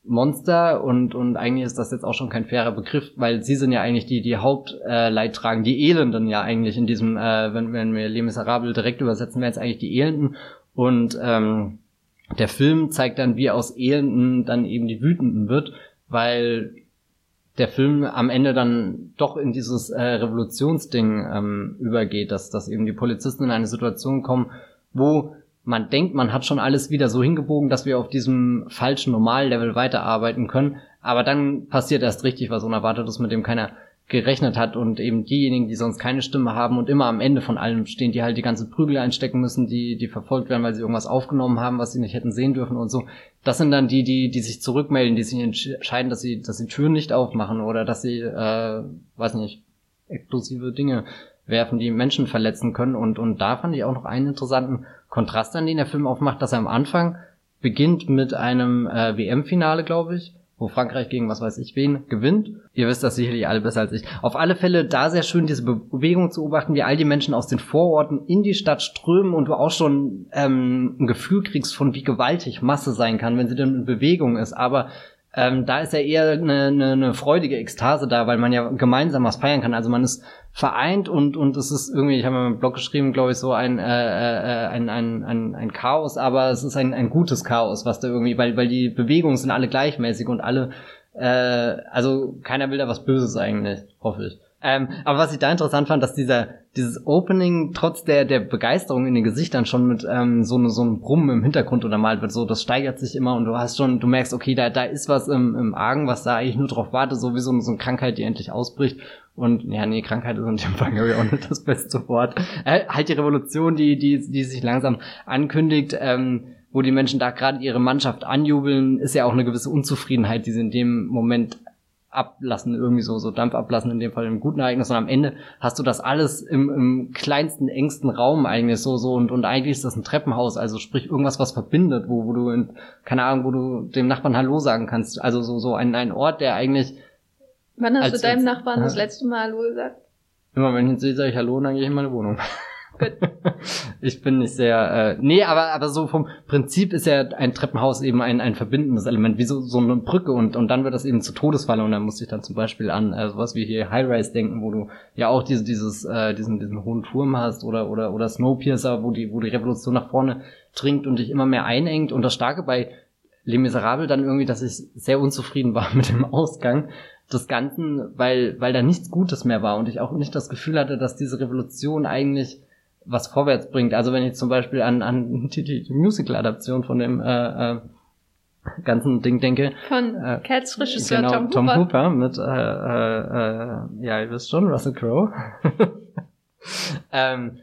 Monster und, und eigentlich ist das jetzt auch schon kein fairer Begriff, weil sie sind ja eigentlich die, die Hauptleidtragen, äh, die Elenden ja eigentlich in diesem, äh, wenn, wenn wir Les Miserables direkt übersetzen, wären es eigentlich die Elenden. Und ähm, der Film zeigt dann, wie aus Elenden dann eben die Wütenden wird, weil der Film am Ende dann doch in dieses äh, Revolutionsding ähm, übergeht, dass, dass eben die Polizisten in eine Situation kommen, wo man denkt, man hat schon alles wieder so hingebogen, dass wir auf diesem falschen Normallevel weiterarbeiten können. Aber dann passiert erst richtig was Unerwartetes, mit dem keiner gerechnet hat und eben diejenigen, die sonst keine Stimme haben und immer am Ende von allem stehen, die halt die ganze Prügel einstecken müssen, die, die verfolgt werden, weil sie irgendwas aufgenommen haben, was sie nicht hätten sehen dürfen und so. Das sind dann die, die, die sich zurückmelden, die sich entscheiden, dass sie, dass sie Türen nicht aufmachen oder dass sie, äh, weiß nicht, explosive Dinge werfen, die Menschen verletzen können. Und, und da fand ich auch noch einen interessanten Kontrast an den der Film aufmacht, dass er am Anfang beginnt mit einem äh, WM-Finale, glaube ich, wo Frankreich gegen was weiß ich wen gewinnt. Ihr wisst das sicherlich alle besser als ich. Auf alle Fälle da sehr schön diese Bewegung zu beobachten, wie all die Menschen aus den Vororten in die Stadt strömen und du auch schon ähm, ein Gefühl kriegst von wie gewaltig Masse sein kann, wenn sie dann in Bewegung ist. Aber ähm, da ist ja eher eine, eine, eine freudige Ekstase da, weil man ja gemeinsam was feiern kann. Also man ist vereint und und es ist irgendwie, ich habe mal im Blog geschrieben, glaube ich, so ein, äh, äh, ein, ein, ein, ein Chaos, aber es ist ein, ein gutes Chaos, was da irgendwie, weil, weil die Bewegungen sind alle gleichmäßig und alle, äh, also keiner will da was Böses eigentlich, hoffe ich. Ähm, aber was ich da interessant fand, dass dieser dieses Opening trotz der der Begeisterung in den Gesichtern schon mit ähm, so ne, so einem Brummen im Hintergrund untermalt wird. So, das steigert sich immer und du hast schon, du merkst, okay, da da ist was im, im Argen, was da eigentlich nur drauf wartet, so wie so, so eine Krankheit, die endlich ausbricht. Und ja, nee, Krankheit ist in dem Fall glaube ich auch nicht das beste Wort. Äh, halt die Revolution, die die die sich langsam ankündigt. Ähm, wo die Menschen da gerade ihre Mannschaft anjubeln, ist ja auch eine gewisse Unzufriedenheit, die sie in dem Moment ablassen, irgendwie so, so Dampf ablassen, in dem Fall im guten Ereignis. Und am Ende hast du das alles im, im kleinsten, engsten Raum eigentlich so, so. Und, und eigentlich ist das ein Treppenhaus, also sprich irgendwas, was verbindet, wo, wo du, in, keine Ahnung, wo du dem Nachbarn Hallo sagen kannst. Also so, so ein, ein Ort, der eigentlich. Wann hast als, du deinem Nachbarn als, das letzte Mal Hallo gesagt? Immer wenn ich ihn sehe, sage ich Hallo und dann gehe ich in meine Wohnung. Gut. ich bin nicht sehr, äh, nee, aber, aber so vom Prinzip ist ja ein Treppenhaus eben ein, ein verbindendes Element, wie so, so eine Brücke und, und dann wird das eben zu Todesfalle und dann muss ich dann zum Beispiel an äh, sowas wie hier High-Rise denken, wo du ja auch diese, dieses, äh, diesen, diesen hohen Turm hast oder, oder, oder Snowpiercer, wo die, wo die Revolution nach vorne dringt und dich immer mehr einengt und das Starke bei Les Miserables dann irgendwie, dass ich sehr unzufrieden war mit dem Ausgang des Ganzen, weil, weil da nichts Gutes mehr war und ich auch nicht das Gefühl hatte, dass diese Revolution eigentlich was vorwärts bringt. Also wenn ich zum Beispiel an, an die, die Musical-Adaption von dem äh, äh, ganzen Ding denke. Von äh, Cats Regisseur genau, Tom, Tom Hooper. Hooper mit, äh, äh, äh, ja, ihr wisst schon, Russell Crowe. ähm,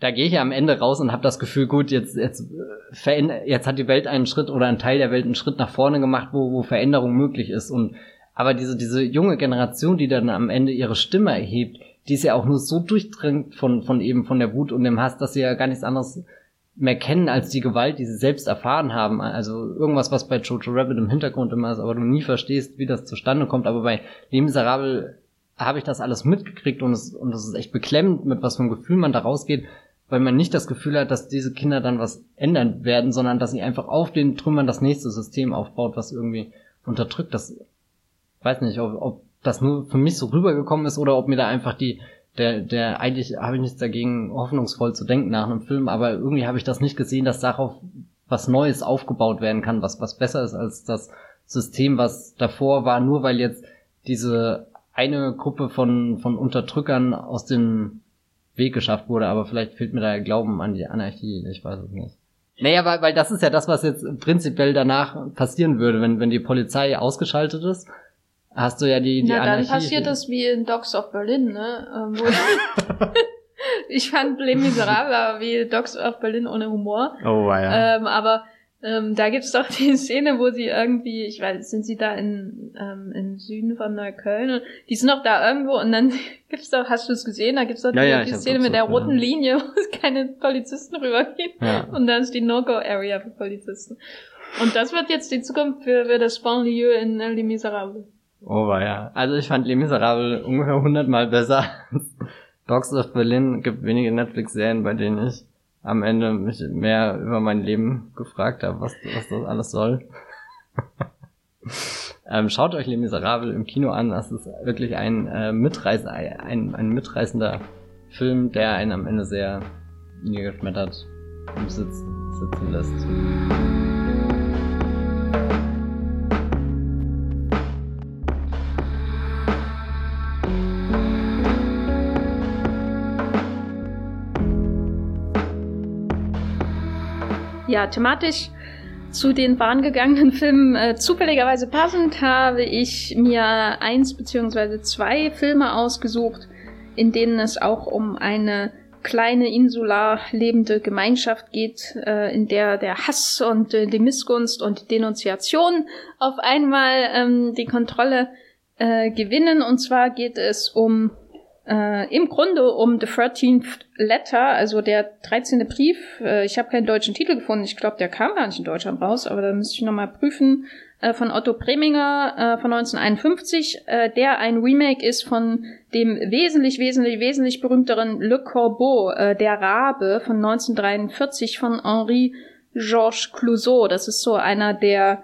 da gehe ich ja am Ende raus und habe das Gefühl, gut, jetzt jetzt veränder jetzt hat die Welt einen Schritt oder ein Teil der Welt einen Schritt nach vorne gemacht, wo, wo Veränderung möglich ist. Und aber diese diese junge Generation, die dann am Ende ihre Stimme erhebt, die ist ja auch nur so durchdringend von, von eben von der Wut und dem Hass, dass sie ja gar nichts anderes mehr kennen als die Gewalt, die sie selbst erfahren haben. Also irgendwas, was bei Jojo Rabbit im Hintergrund immer ist, aber du nie verstehst, wie das zustande kommt. Aber bei Les Miserables habe ich das alles mitgekriegt und es, und es ist echt beklemmend, mit was für einem Gefühl man da rausgeht, weil man nicht das Gefühl hat, dass diese Kinder dann was ändern werden, sondern dass sie einfach auf den Trümmern das nächste System aufbaut, was irgendwie unterdrückt. Das weiß nicht, ob, ob das nur für mich so rübergekommen ist oder ob mir da einfach die, der, der eigentlich habe ich nichts dagegen, hoffnungsvoll zu denken nach einem Film, aber irgendwie habe ich das nicht gesehen, dass darauf was Neues aufgebaut werden kann, was, was besser ist als das System, was davor war, nur weil jetzt diese eine Gruppe von, von Unterdrückern aus dem Weg geschafft wurde, aber vielleicht fehlt mir da Glauben an die Anarchie, ich weiß es nicht. Naja, weil, weil das ist ja das, was jetzt prinzipiell danach passieren würde, wenn, wenn die Polizei ausgeschaltet ist. Hast du ja die, die Na, Anarchie. dann passiert das wie in Dogs of Berlin, ne? Ähm, wo ich fand Les Miserables wie Dogs of Berlin ohne Humor. Oh, ja. Ähm, aber ähm, da gibt's doch die Szene, wo sie irgendwie, ich weiß, sind sie da in ähm, im Süden von Neukölln und die sind doch da irgendwo und dann gibt's doch, hast du es gesehen, da gibt's doch Ja, die, ja, die Szene mit der so, roten ja. Linie, wo keine Polizisten rübergehen Ja. und dann ist die No-Go-Area für Polizisten. Und das wird jetzt die Zukunft für, für das Banlieue in Les Miserables. Oh, ja. Also ich fand Les Miserables ungefähr hundertmal besser. Dogs of Berlin gibt wenige Netflix-Serien, bei denen ich am Ende mich mehr über mein Leben gefragt habe, was, was das alles soll. ähm, schaut euch Les Miserables im Kino an. Das ist wirklich ein, äh, Mitreiß, ein, ein mitreißender Film, der einen am Ende sehr niedergeschmettert im Sitz sitzen lässt. Ja, thematisch zu den bahngegangenen Filmen äh, zufälligerweise passend habe ich mir eins beziehungsweise zwei Filme ausgesucht, in denen es auch um eine kleine insular lebende Gemeinschaft geht, äh, in der der Hass und äh, die Missgunst und die Denunziation auf einmal ähm, die Kontrolle äh, gewinnen. Und zwar geht es um äh, im Grunde um The 13th Letter, also der 13. Brief. Äh, ich habe keinen deutschen Titel gefunden. Ich glaube, der kam gar nicht in Deutschland raus, aber da müsste ich nochmal prüfen. Äh, von Otto Preminger äh, von 1951, äh, der ein Remake ist von dem wesentlich, wesentlich, wesentlich berühmteren Le Corbeau, äh, der Rabe von 1943 von Henri Georges Clouseau. Das ist so einer der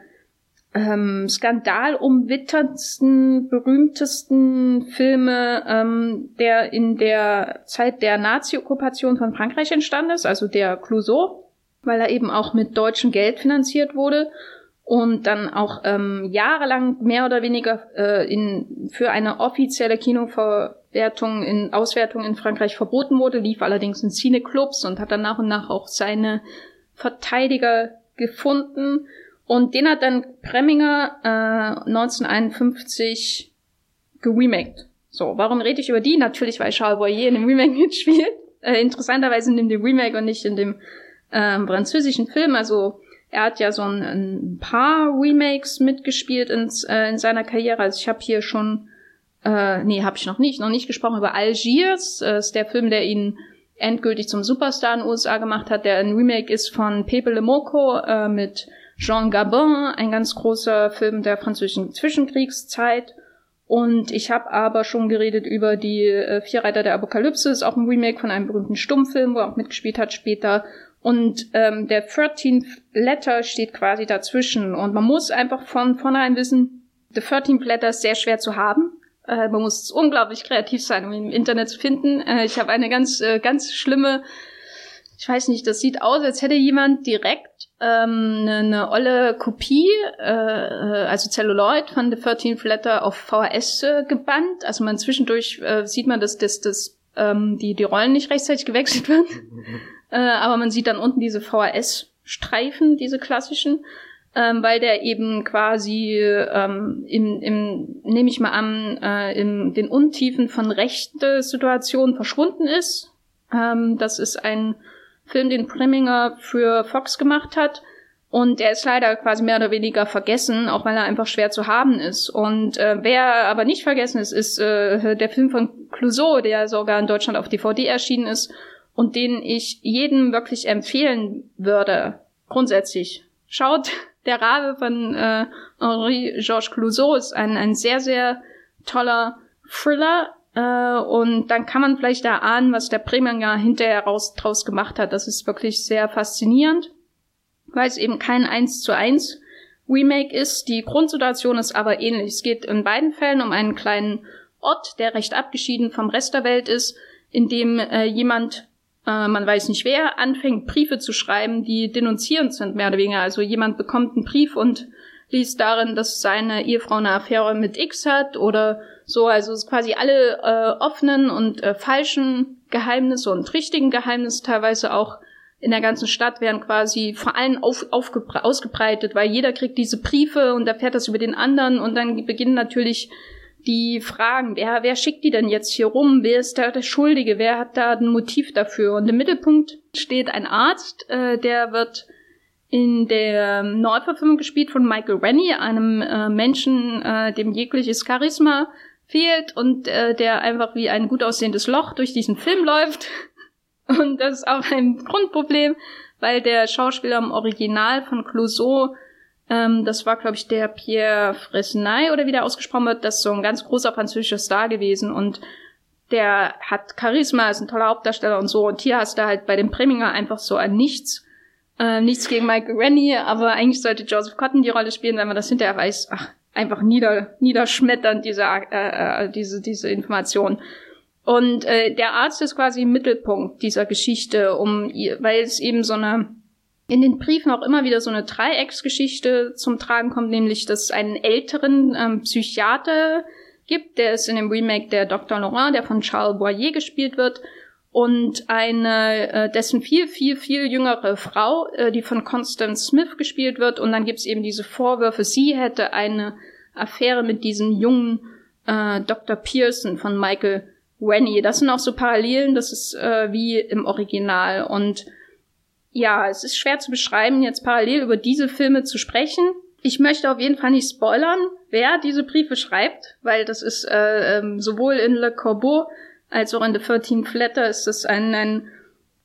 ähm, skandalumwittertsten, berühmtesten Filme, ähm, der in der Zeit der Nazi-Okkupation von Frankreich entstanden ist, also der Clouseau, weil er eben auch mit deutschem Geld finanziert wurde und dann auch ähm, jahrelang mehr oder weniger äh, in, für eine offizielle Kinoverwertung in Auswertung in Frankreich verboten wurde, lief allerdings in Cineclubs und hat dann nach und nach auch seine Verteidiger gefunden. Und den hat dann Preminger äh, 1951 geremaked. So, warum rede ich über die? Natürlich, weil Charles Boyer in dem Remake mitspielt. Äh, interessanterweise in dem Remake und nicht in dem ähm, französischen Film. Also er hat ja so ein, ein paar Remakes mitgespielt ins, äh, in seiner Karriere. Also ich habe hier schon, äh, nee, habe ich noch nicht, noch nicht gesprochen über Algiers. Äh, ist der Film, der ihn endgültig zum Superstar in den USA gemacht hat, der ein Remake ist von Pepe Le Moko äh, mit Jean Gabin, ein ganz großer Film der französischen Zwischenkriegszeit. Und ich habe aber schon geredet über die äh, Vierreiter der Apokalypse, ist auch ein Remake von einem berühmten Stummfilm, wo er auch mitgespielt hat später. Und ähm, der 13th Letter steht quasi dazwischen. Und man muss einfach von vornherein wissen, The 13th Letter ist sehr schwer zu haben. Äh, man muss unglaublich kreativ sein, um ihn im Internet zu finden. Äh, ich habe eine ganz, äh, ganz schlimme, ich weiß nicht, das sieht aus, als hätte jemand direkt ähm, eine, eine olle Kopie, äh, äh, also Celluloid von The 13th Letter auf VHS äh, gebannt. Also man zwischendurch äh, sieht man, dass, dass, dass ähm, die, die Rollen nicht rechtzeitig gewechselt werden. äh, aber man sieht dann unten diese VHS-Streifen, diese klassischen, ähm, weil der eben quasi ähm, im, im nehme ich mal an, äh, in den Untiefen von rechte Situationen verschwunden ist. Ähm, das ist ein Film, den Preminger für Fox gemacht hat. Und der ist leider quasi mehr oder weniger vergessen, auch weil er einfach schwer zu haben ist. Und äh, wer aber nicht vergessen ist, ist äh, der Film von Clouseau, der sogar in Deutschland auf DVD erschienen ist und den ich jedem wirklich empfehlen würde. Grundsätzlich. Schaut, der Rabe von äh, Henri Georges Clouseau ist ein, ein sehr, sehr toller Thriller. Äh, und dann kann man vielleicht da ahnen, was der Preminger hinterher raus, draus gemacht hat. Das ist wirklich sehr faszinierend weil es eben kein 1 zu 1 Remake ist. Die Grundsituation ist aber ähnlich. Es geht in beiden Fällen um einen kleinen Ort, der recht abgeschieden vom Rest der Welt ist, in dem äh, jemand, äh, man weiß nicht wer, anfängt Briefe zu schreiben, die denunzierend sind, mehr oder weniger. Also jemand bekommt einen Brief und liest darin, dass seine Ehefrau eine Affäre mit X hat oder so. Also quasi alle äh, offenen und äh, falschen Geheimnisse und richtigen Geheimnisse teilweise auch in der ganzen Stadt werden quasi vor allem auf, ausgebreitet, weil jeder kriegt diese Briefe und erfährt das über den anderen und dann beginnen natürlich die Fragen, wer, wer schickt die denn jetzt hier rum? Wer ist da der Schuldige? Wer hat da ein Motiv dafür? Und im Mittelpunkt steht ein Arzt, äh, der wird in der Neuverfilmung gespielt von Michael Rennie, einem äh, Menschen, äh, dem jegliches Charisma fehlt und äh, der einfach wie ein gut aussehendes Loch durch diesen Film läuft. Und das ist auch ein Grundproblem, weil der Schauspieler im Original von Clouseau ähm, das war, glaube ich, der Pierre Fresnay oder wie der ausgesprochen wird. Das ist so ein ganz großer französischer Star gewesen und der hat Charisma, ist ein toller Hauptdarsteller und so. Und hier hast du halt bei dem Preminger einfach so ein Nichts. Äh, nichts gegen Michael Rennie, aber eigentlich sollte Joseph Cotton die Rolle spielen, wenn man das hinterher weiß. Ach, einfach nieder, niederschmetternd, diese, äh, äh, diese, diese Information. Und äh, der Arzt ist quasi im Mittelpunkt dieser Geschichte, um weil es eben so eine in den Briefen auch immer wieder so eine Dreiecksgeschichte zum Tragen kommt, nämlich dass es einen älteren ähm, Psychiater gibt, der ist in dem Remake der Dr. Laurent, der von Charles Boyer gespielt wird, und eine äh, dessen viel, viel, viel jüngere Frau, äh, die von Constance Smith gespielt wird. Und dann gibt's eben diese Vorwürfe, sie hätte eine Affäre mit diesem jungen äh, Dr. Pearson von Michael Rennie. Das sind auch so Parallelen, das ist äh, wie im Original. Und ja, es ist schwer zu beschreiben, jetzt parallel über diese Filme zu sprechen. Ich möchte auf jeden Fall nicht spoilern, wer diese Briefe schreibt, weil das ist äh, ähm, sowohl in Le Corbeau als auch in The 13 Flatter ist das ein, ein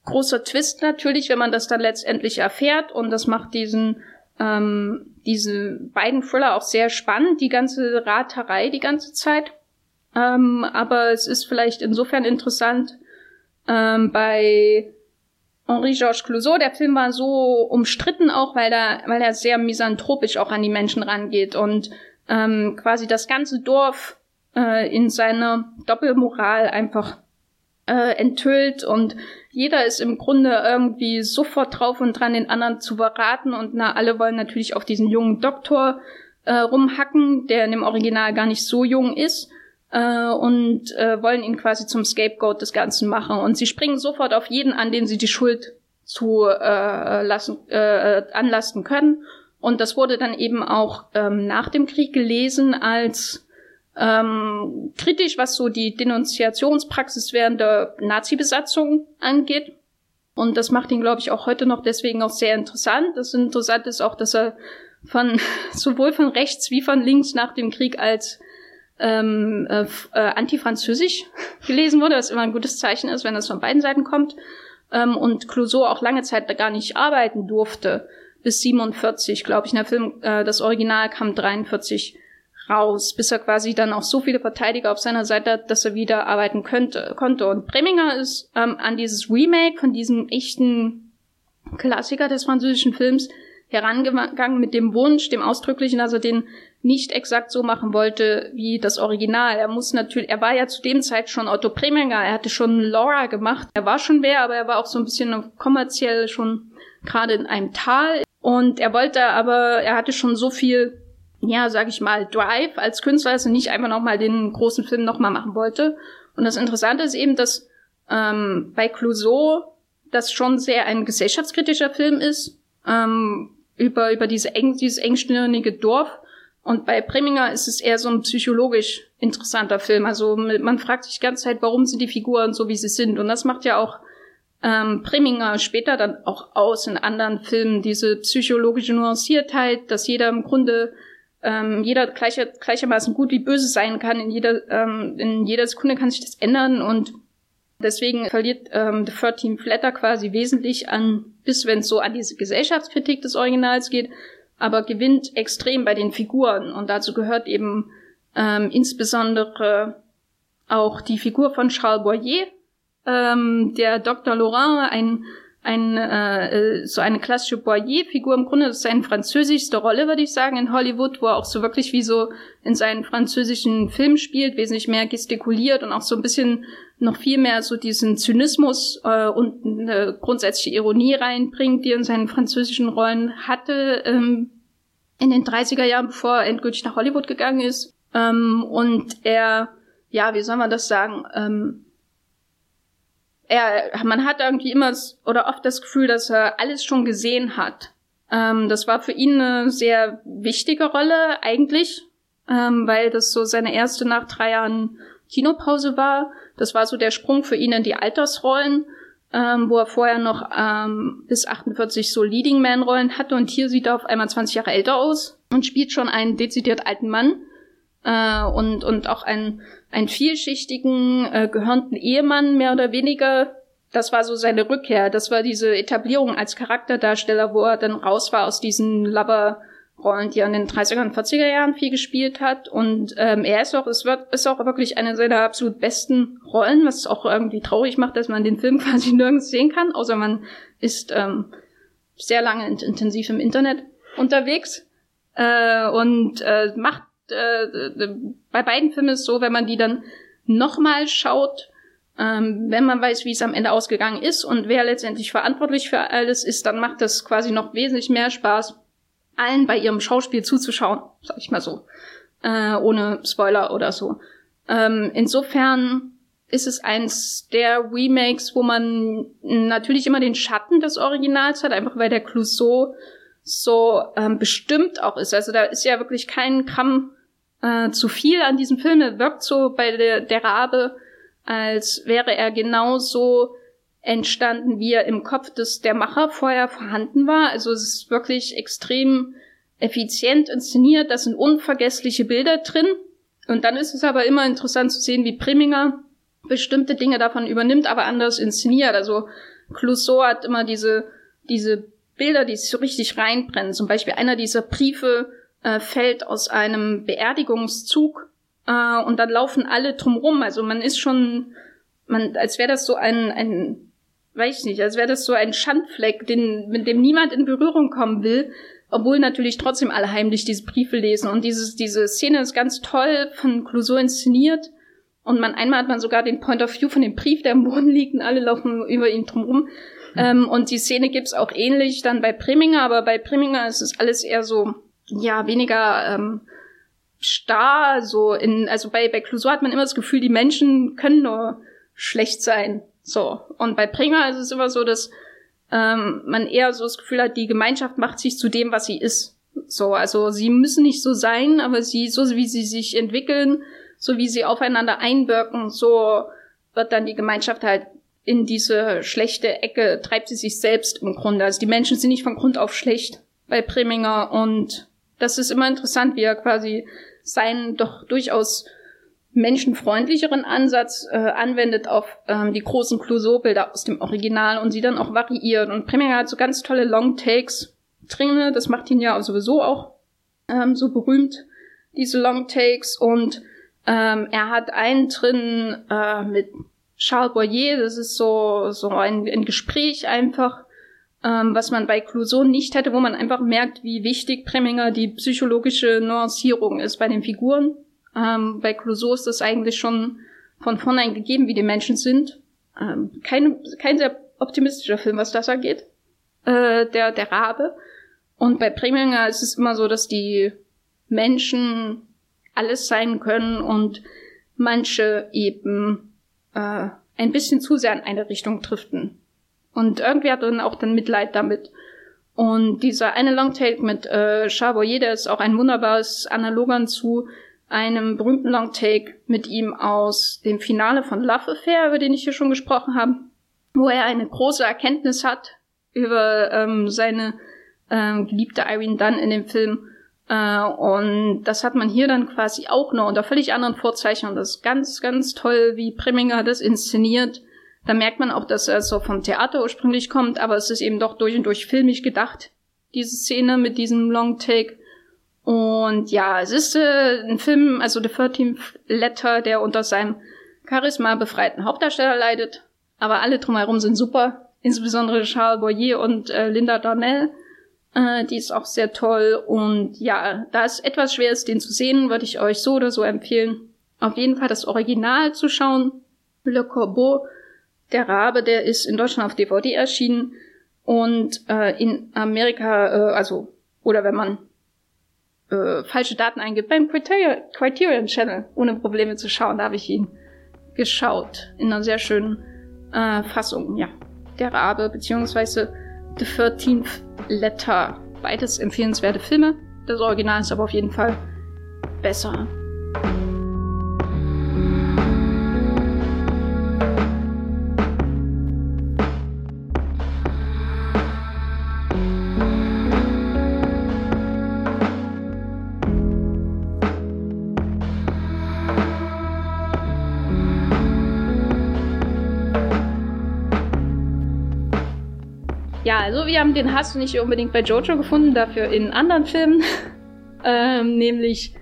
großer Twist natürlich, wenn man das dann letztendlich erfährt und das macht diesen ähm, diese beiden Thriller auch sehr spannend, die ganze Raterei die ganze Zeit. Ähm, aber es ist vielleicht insofern interessant ähm, bei Henri-Georges Clouseau, der Film war so umstritten auch, weil er, weil er sehr misanthropisch auch an die Menschen rangeht und ähm, quasi das ganze Dorf äh, in seiner Doppelmoral einfach äh, enthüllt und jeder ist im Grunde irgendwie sofort drauf und dran, den anderen zu beraten und na, alle wollen natürlich auf diesen jungen Doktor äh, rumhacken, der in dem Original gar nicht so jung ist äh, und äh, wollen ihn quasi zum Scapegoat des Ganzen machen. Und sie springen sofort auf jeden an, den sie die Schuld zu äh, lassen, äh, anlasten können. Und das wurde dann eben auch ähm, nach dem Krieg gelesen als ähm, kritisch, was so die Denunziationspraxis während der Nazi-Besatzung angeht. Und das macht ihn, glaube ich, auch heute noch deswegen auch sehr interessant. Das Interessante ist auch, dass er von sowohl von rechts wie von links nach dem Krieg als ähm, äh, äh, anti-französisch gelesen wurde, was immer ein gutes Zeichen ist, wenn das von beiden Seiten kommt. Ähm, und Clouseau auch lange Zeit da gar nicht arbeiten durfte, bis 47, glaube ich. In der Film, äh, das Original kam 43 raus, bis er quasi dann auch so viele Verteidiger auf seiner Seite hat, dass er wieder arbeiten könnte, konnte. Und Preminger ist ähm, an dieses Remake von diesem echten Klassiker des französischen Films herangegangen mit dem Wunsch, dem ausdrücklichen, dass er den nicht exakt so machen wollte wie das Original. Er muss natürlich, er war ja zu dem Zeit schon Otto Preminger, er hatte schon Laura gemacht. Er war schon wer, aber er war auch so ein bisschen kommerziell schon gerade in einem Tal. Und er wollte aber, er hatte schon so viel, ja, sag ich mal, Drive als Künstler, dass er nicht einfach nochmal den großen Film nochmal machen wollte. Und das Interessante ist eben, dass ähm, bei Clouseau das schon sehr ein gesellschaftskritischer Film ist, ähm, über, über diese eng, dieses engstirnige Dorf und bei Preminger ist es eher so ein psychologisch interessanter Film. Also man fragt sich die ganze Zeit, warum sind die Figuren so, wie sie sind. Und das macht ja auch ähm, Preminger später dann auch aus in anderen Filmen, diese psychologische Nuanciertheit, dass jeder im Grunde ähm, jeder gleicher, gleichermaßen gut wie böse sein kann. In jeder, ähm, in jeder Sekunde kann sich das ändern und deswegen verliert ähm, The 13 Flatter quasi wesentlich an, bis wenn es so an diese Gesellschaftskritik des Originals geht, aber gewinnt extrem bei den Figuren. Und dazu gehört eben ähm, insbesondere auch die Figur von Charles Boyer, ähm, der Dr. Laurent, ein ein, äh, so eine klassische Boyer-Figur. Im Grunde das ist seine französischste Rolle, würde ich sagen, in Hollywood, wo er auch so wirklich wie so in seinen französischen Filmen spielt, wesentlich mehr gestikuliert und auch so ein bisschen noch viel mehr so diesen Zynismus äh, und eine grundsätzliche Ironie reinbringt, die er in seinen französischen Rollen hatte ähm, in den 30er Jahren, bevor er endgültig nach Hollywood gegangen ist. Ähm, und er, ja, wie soll man das sagen? Ähm, er, man hat irgendwie immer oder oft das Gefühl, dass er alles schon gesehen hat. Ähm, das war für ihn eine sehr wichtige Rolle eigentlich, ähm, weil das so seine erste nach drei Jahren Kinopause war. Das war so der Sprung für ihn in die Altersrollen, ähm, wo er vorher noch ähm, bis 48 so Leading Man Rollen hatte und hier sieht er auf einmal 20 Jahre älter aus und spielt schon einen dezidiert alten Mann äh, und und auch einen einen vielschichtigen äh, gehörnten Ehemann mehr oder weniger. Das war so seine Rückkehr. Das war diese Etablierung als Charakterdarsteller, wo er dann raus war aus diesen Lover Rollen, die er in den 30er und 40er Jahren viel gespielt hat. Und ähm, er ist auch, es wird, ist auch wirklich eine seiner absolut besten Rollen, was auch irgendwie traurig macht, dass man den Film quasi nirgends sehen kann, außer man ist ähm, sehr lange intensiv im Internet unterwegs äh, und äh, macht äh, bei beiden Filmen ist es so, wenn man die dann nochmal schaut, ähm, wenn man weiß, wie es am Ende ausgegangen ist und wer letztendlich verantwortlich für alles ist, dann macht das quasi noch wesentlich mehr Spaß, allen bei ihrem Schauspiel zuzuschauen, sag ich mal so, äh, ohne Spoiler oder so. Ähm, insofern ist es eins der Remakes, wo man natürlich immer den Schatten des Originals hat, einfach weil der Clouseau so ähm, bestimmt auch ist. Also da ist ja wirklich kein Gramm äh, zu viel an diesem Film. Er wirkt so bei der, der Rabe, als wäre er genauso entstanden, wie er im Kopf des der Macher vorher vorhanden war. Also es ist wirklich extrem effizient inszeniert. Da sind unvergessliche Bilder drin. Und dann ist es aber immer interessant zu sehen, wie Preminger bestimmte Dinge davon übernimmt, aber anders inszeniert. Also Clouseau hat immer diese, diese Bilder, die sich so richtig reinbrennen. Zum Beispiel einer dieser Briefe äh, fällt aus einem Beerdigungszug äh, und dann laufen alle drumrum. Also man ist schon, man, als wäre das so ein, ein, weiß ich nicht, als wäre das so ein Schandfleck, den, mit dem niemand in Berührung kommen will, obwohl natürlich trotzdem alle heimlich diese Briefe lesen. Und dieses, diese Szene ist ganz toll von Clouseau inszeniert. Und man einmal hat man sogar den Point of View von dem Brief, der am Boden liegt, und alle laufen über ihn drumrum. Mhm. Ähm, und die Szene gibt's auch ähnlich dann bei Preminger, aber bei Preminger ist es alles eher so ja, weniger ähm, starr, so in, also bei, bei Clouseau hat man immer das Gefühl, die Menschen können nur schlecht sein. So. Und bei Pringer ist es immer so, dass ähm, man eher so das Gefühl hat, die Gemeinschaft macht sich zu dem, was sie ist. So, also sie müssen nicht so sein, aber sie, so wie sie sich entwickeln, so wie sie aufeinander einwirken, so wird dann die Gemeinschaft halt in diese schlechte Ecke, treibt sie sich selbst im Grunde. Also die Menschen sind nicht von Grund auf schlecht bei Preminger und das ist immer interessant, wie er quasi seinen doch durchaus menschenfreundlicheren Ansatz äh, anwendet auf ähm, die großen Clouseau-Bilder aus dem Original und sie dann auch variiert. Und Preminger hat so ganz tolle Long-Takes drin, das macht ihn ja sowieso auch ähm, so berühmt, diese Long-Takes. Und ähm, er hat einen drin äh, mit Charles Boyer, das ist so, so ein, ein Gespräch einfach ähm, was man bei Clouseau nicht hätte, wo man einfach merkt, wie wichtig Preminger die psychologische Nuancierung ist bei den Figuren. Ähm, bei Clouseau ist das eigentlich schon von vornherein gegeben, wie die Menschen sind. Ähm, kein, kein sehr optimistischer Film, was das angeht. Äh, der, der Rabe. Und bei Preminger ist es immer so, dass die Menschen alles sein können und manche eben äh, ein bisschen zu sehr in eine Richtung driften. Und irgendwie hat er dann auch dann Mitleid damit. Und dieser eine Longtake mit äh, Charbonnier, der ist auch ein wunderbares Analogon zu einem berühmten Longtake mit ihm aus dem Finale von Love Affair, über den ich hier schon gesprochen habe, wo er eine große Erkenntnis hat über ähm, seine ähm, geliebte Irene Dunn in dem Film. Äh, und das hat man hier dann quasi auch noch unter völlig anderen Vorzeichen. Und das ist ganz, ganz toll, wie Preminger das inszeniert. Da merkt man auch, dass er so vom Theater ursprünglich kommt, aber es ist eben doch durch und durch filmisch gedacht, diese Szene mit diesem Long Take. Und ja, es ist äh, ein Film, also The 13th Letter, der unter seinem Charisma befreiten Hauptdarsteller leidet. Aber alle drumherum sind super insbesondere Charles Boyer und äh, Linda Darnell. Äh, die ist auch sehr toll. Und ja, da es etwas schwer ist, den zu sehen, würde ich euch so oder so empfehlen, auf jeden Fall das Original zu schauen. Le Corbeau, der Rabe, der ist in Deutschland auf DVD erschienen und äh, in Amerika, äh, also, oder wenn man äh, falsche Daten eingibt, beim Criterion, Criterion Channel, ohne Probleme zu schauen, da habe ich ihn geschaut. In einer sehr schönen äh, Fassung, ja. Der Rabe, beziehungsweise The 13th Letter. Beides empfehlenswerte Filme. Das Original ist aber auf jeden Fall besser. Also wir haben den Hass nicht unbedingt bei Jojo gefunden, dafür in anderen Filmen. ähm, nämlich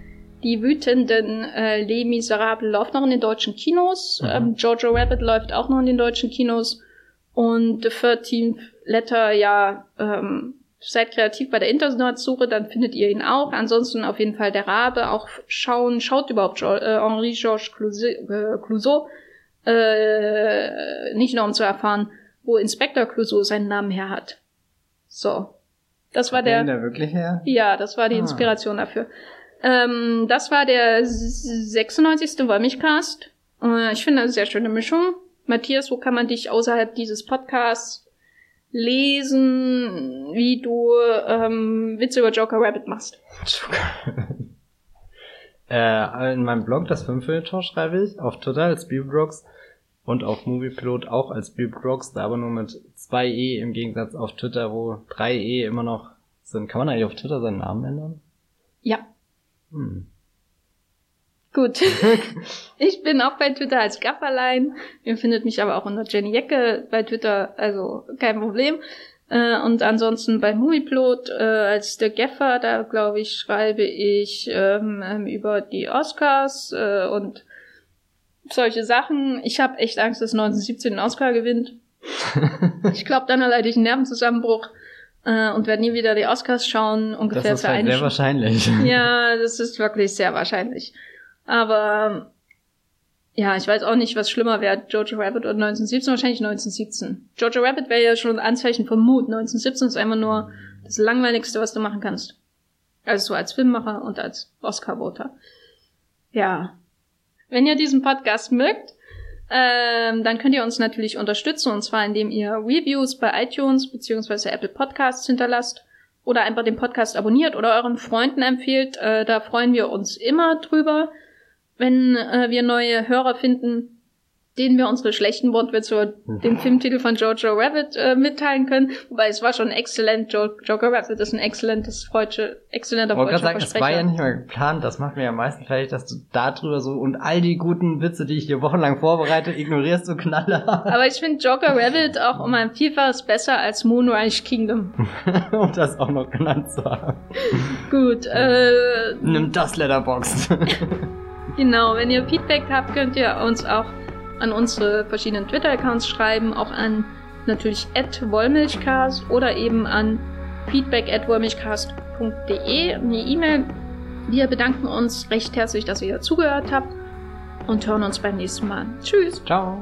die wütenden äh, Les Miserables läuft noch in den deutschen Kinos. Mhm. Ähm, Jojo Rabbit läuft auch noch in den deutschen Kinos. Und The 13th Letter, ja, ähm, seid kreativ bei der Internetsuche, dann findet ihr ihn auch. Ansonsten auf jeden Fall der Rabe, auch schauen, schaut überhaupt jo äh, Henri-Georges Clouseau, äh, nicht nur um zu erfahren, wo Inspector Clouseau seinen Namen her hat. So. Das war der. der wirklich her? Ja, das war die ah. Inspiration dafür. Ähm, das war der 96. Wollmilchcast. Äh, ich finde eine sehr schöne Mischung. Matthias, wo kann man dich außerhalb dieses Podcasts lesen, wie du ähm, Witze über Joker Rabbit machst? Joker. äh, in meinem Blog, das Fünffeltor, schreibe ich auf Twitter als Bibelbrox und auf Moviepilot auch als Bib Rockstar, aber nur mit zwei E im Gegensatz auf Twitter, wo drei E immer noch sind. Kann man eigentlich auf Twitter seinen Namen ändern? Ja. Hm. Gut. ich bin auch bei Twitter als Gafferlein. Ihr findet mich aber auch unter Jenny Jecke bei Twitter, also kein Problem. Äh, und ansonsten bei Movieplot äh, als der Gaffer, da glaube ich, schreibe ich ähm, ähm, über die Oscars äh, und solche Sachen. Ich habe echt Angst, dass 1917 einen Oscar gewinnt. ich glaube, dann erleide ich einen Nervenzusammenbruch äh, und werde nie wieder die Oscars schauen. Ungefähr das ist halt sehr wahrscheinlich. Ja, das ist wirklich sehr wahrscheinlich. Aber ja, ich weiß auch nicht, was schlimmer wäre, Jojo Rabbit oder 1917. Wahrscheinlich 1917. Jojo Rabbit wäre ja schon ein Anzeichen von Mut. 1917 ist einfach nur das langweiligste, was du machen kannst. Also so als Filmmacher und als Oscar-Voter. Ja, wenn ihr diesen Podcast mögt, ähm, dann könnt ihr uns natürlich unterstützen und zwar indem ihr Reviews bei iTunes beziehungsweise Apple Podcasts hinterlasst oder einfach den Podcast abonniert oder euren Freunden empfiehlt. Äh, da freuen wir uns immer drüber, wenn äh, wir neue Hörer finden denen wir unsere schlechten Wortwitze über den Filmtitel von Jojo Rabbit äh, mitteilen können. Wobei es war schon exzellent. Jo Jojo Rabbit ist ein exzellentes freudsche, exzellenter freudscher sagen, Versprecher. Das war ja nicht mal geplant. Das macht mir am meisten fertig, dass du da drüber so und all die guten Witze, die ich dir wochenlang vorbereite, ignorierst du knaller. Aber ich finde Jojo Rabbit auch um ein Vielfaches besser als Moonrise Kingdom. um das auch noch genannt zu haben. Gut, äh... Nimm das Letterbox. genau, wenn ihr Feedback habt, könnt ihr uns auch an unsere verschiedenen Twitter-Accounts schreiben, auch an natürlich at wollmilchcast oder eben an feedback at wollmilchcast.de, eine E-Mail. Wir bedanken uns recht herzlich, dass ihr zugehört habt und hören uns beim nächsten Mal. Tschüss. Ciao.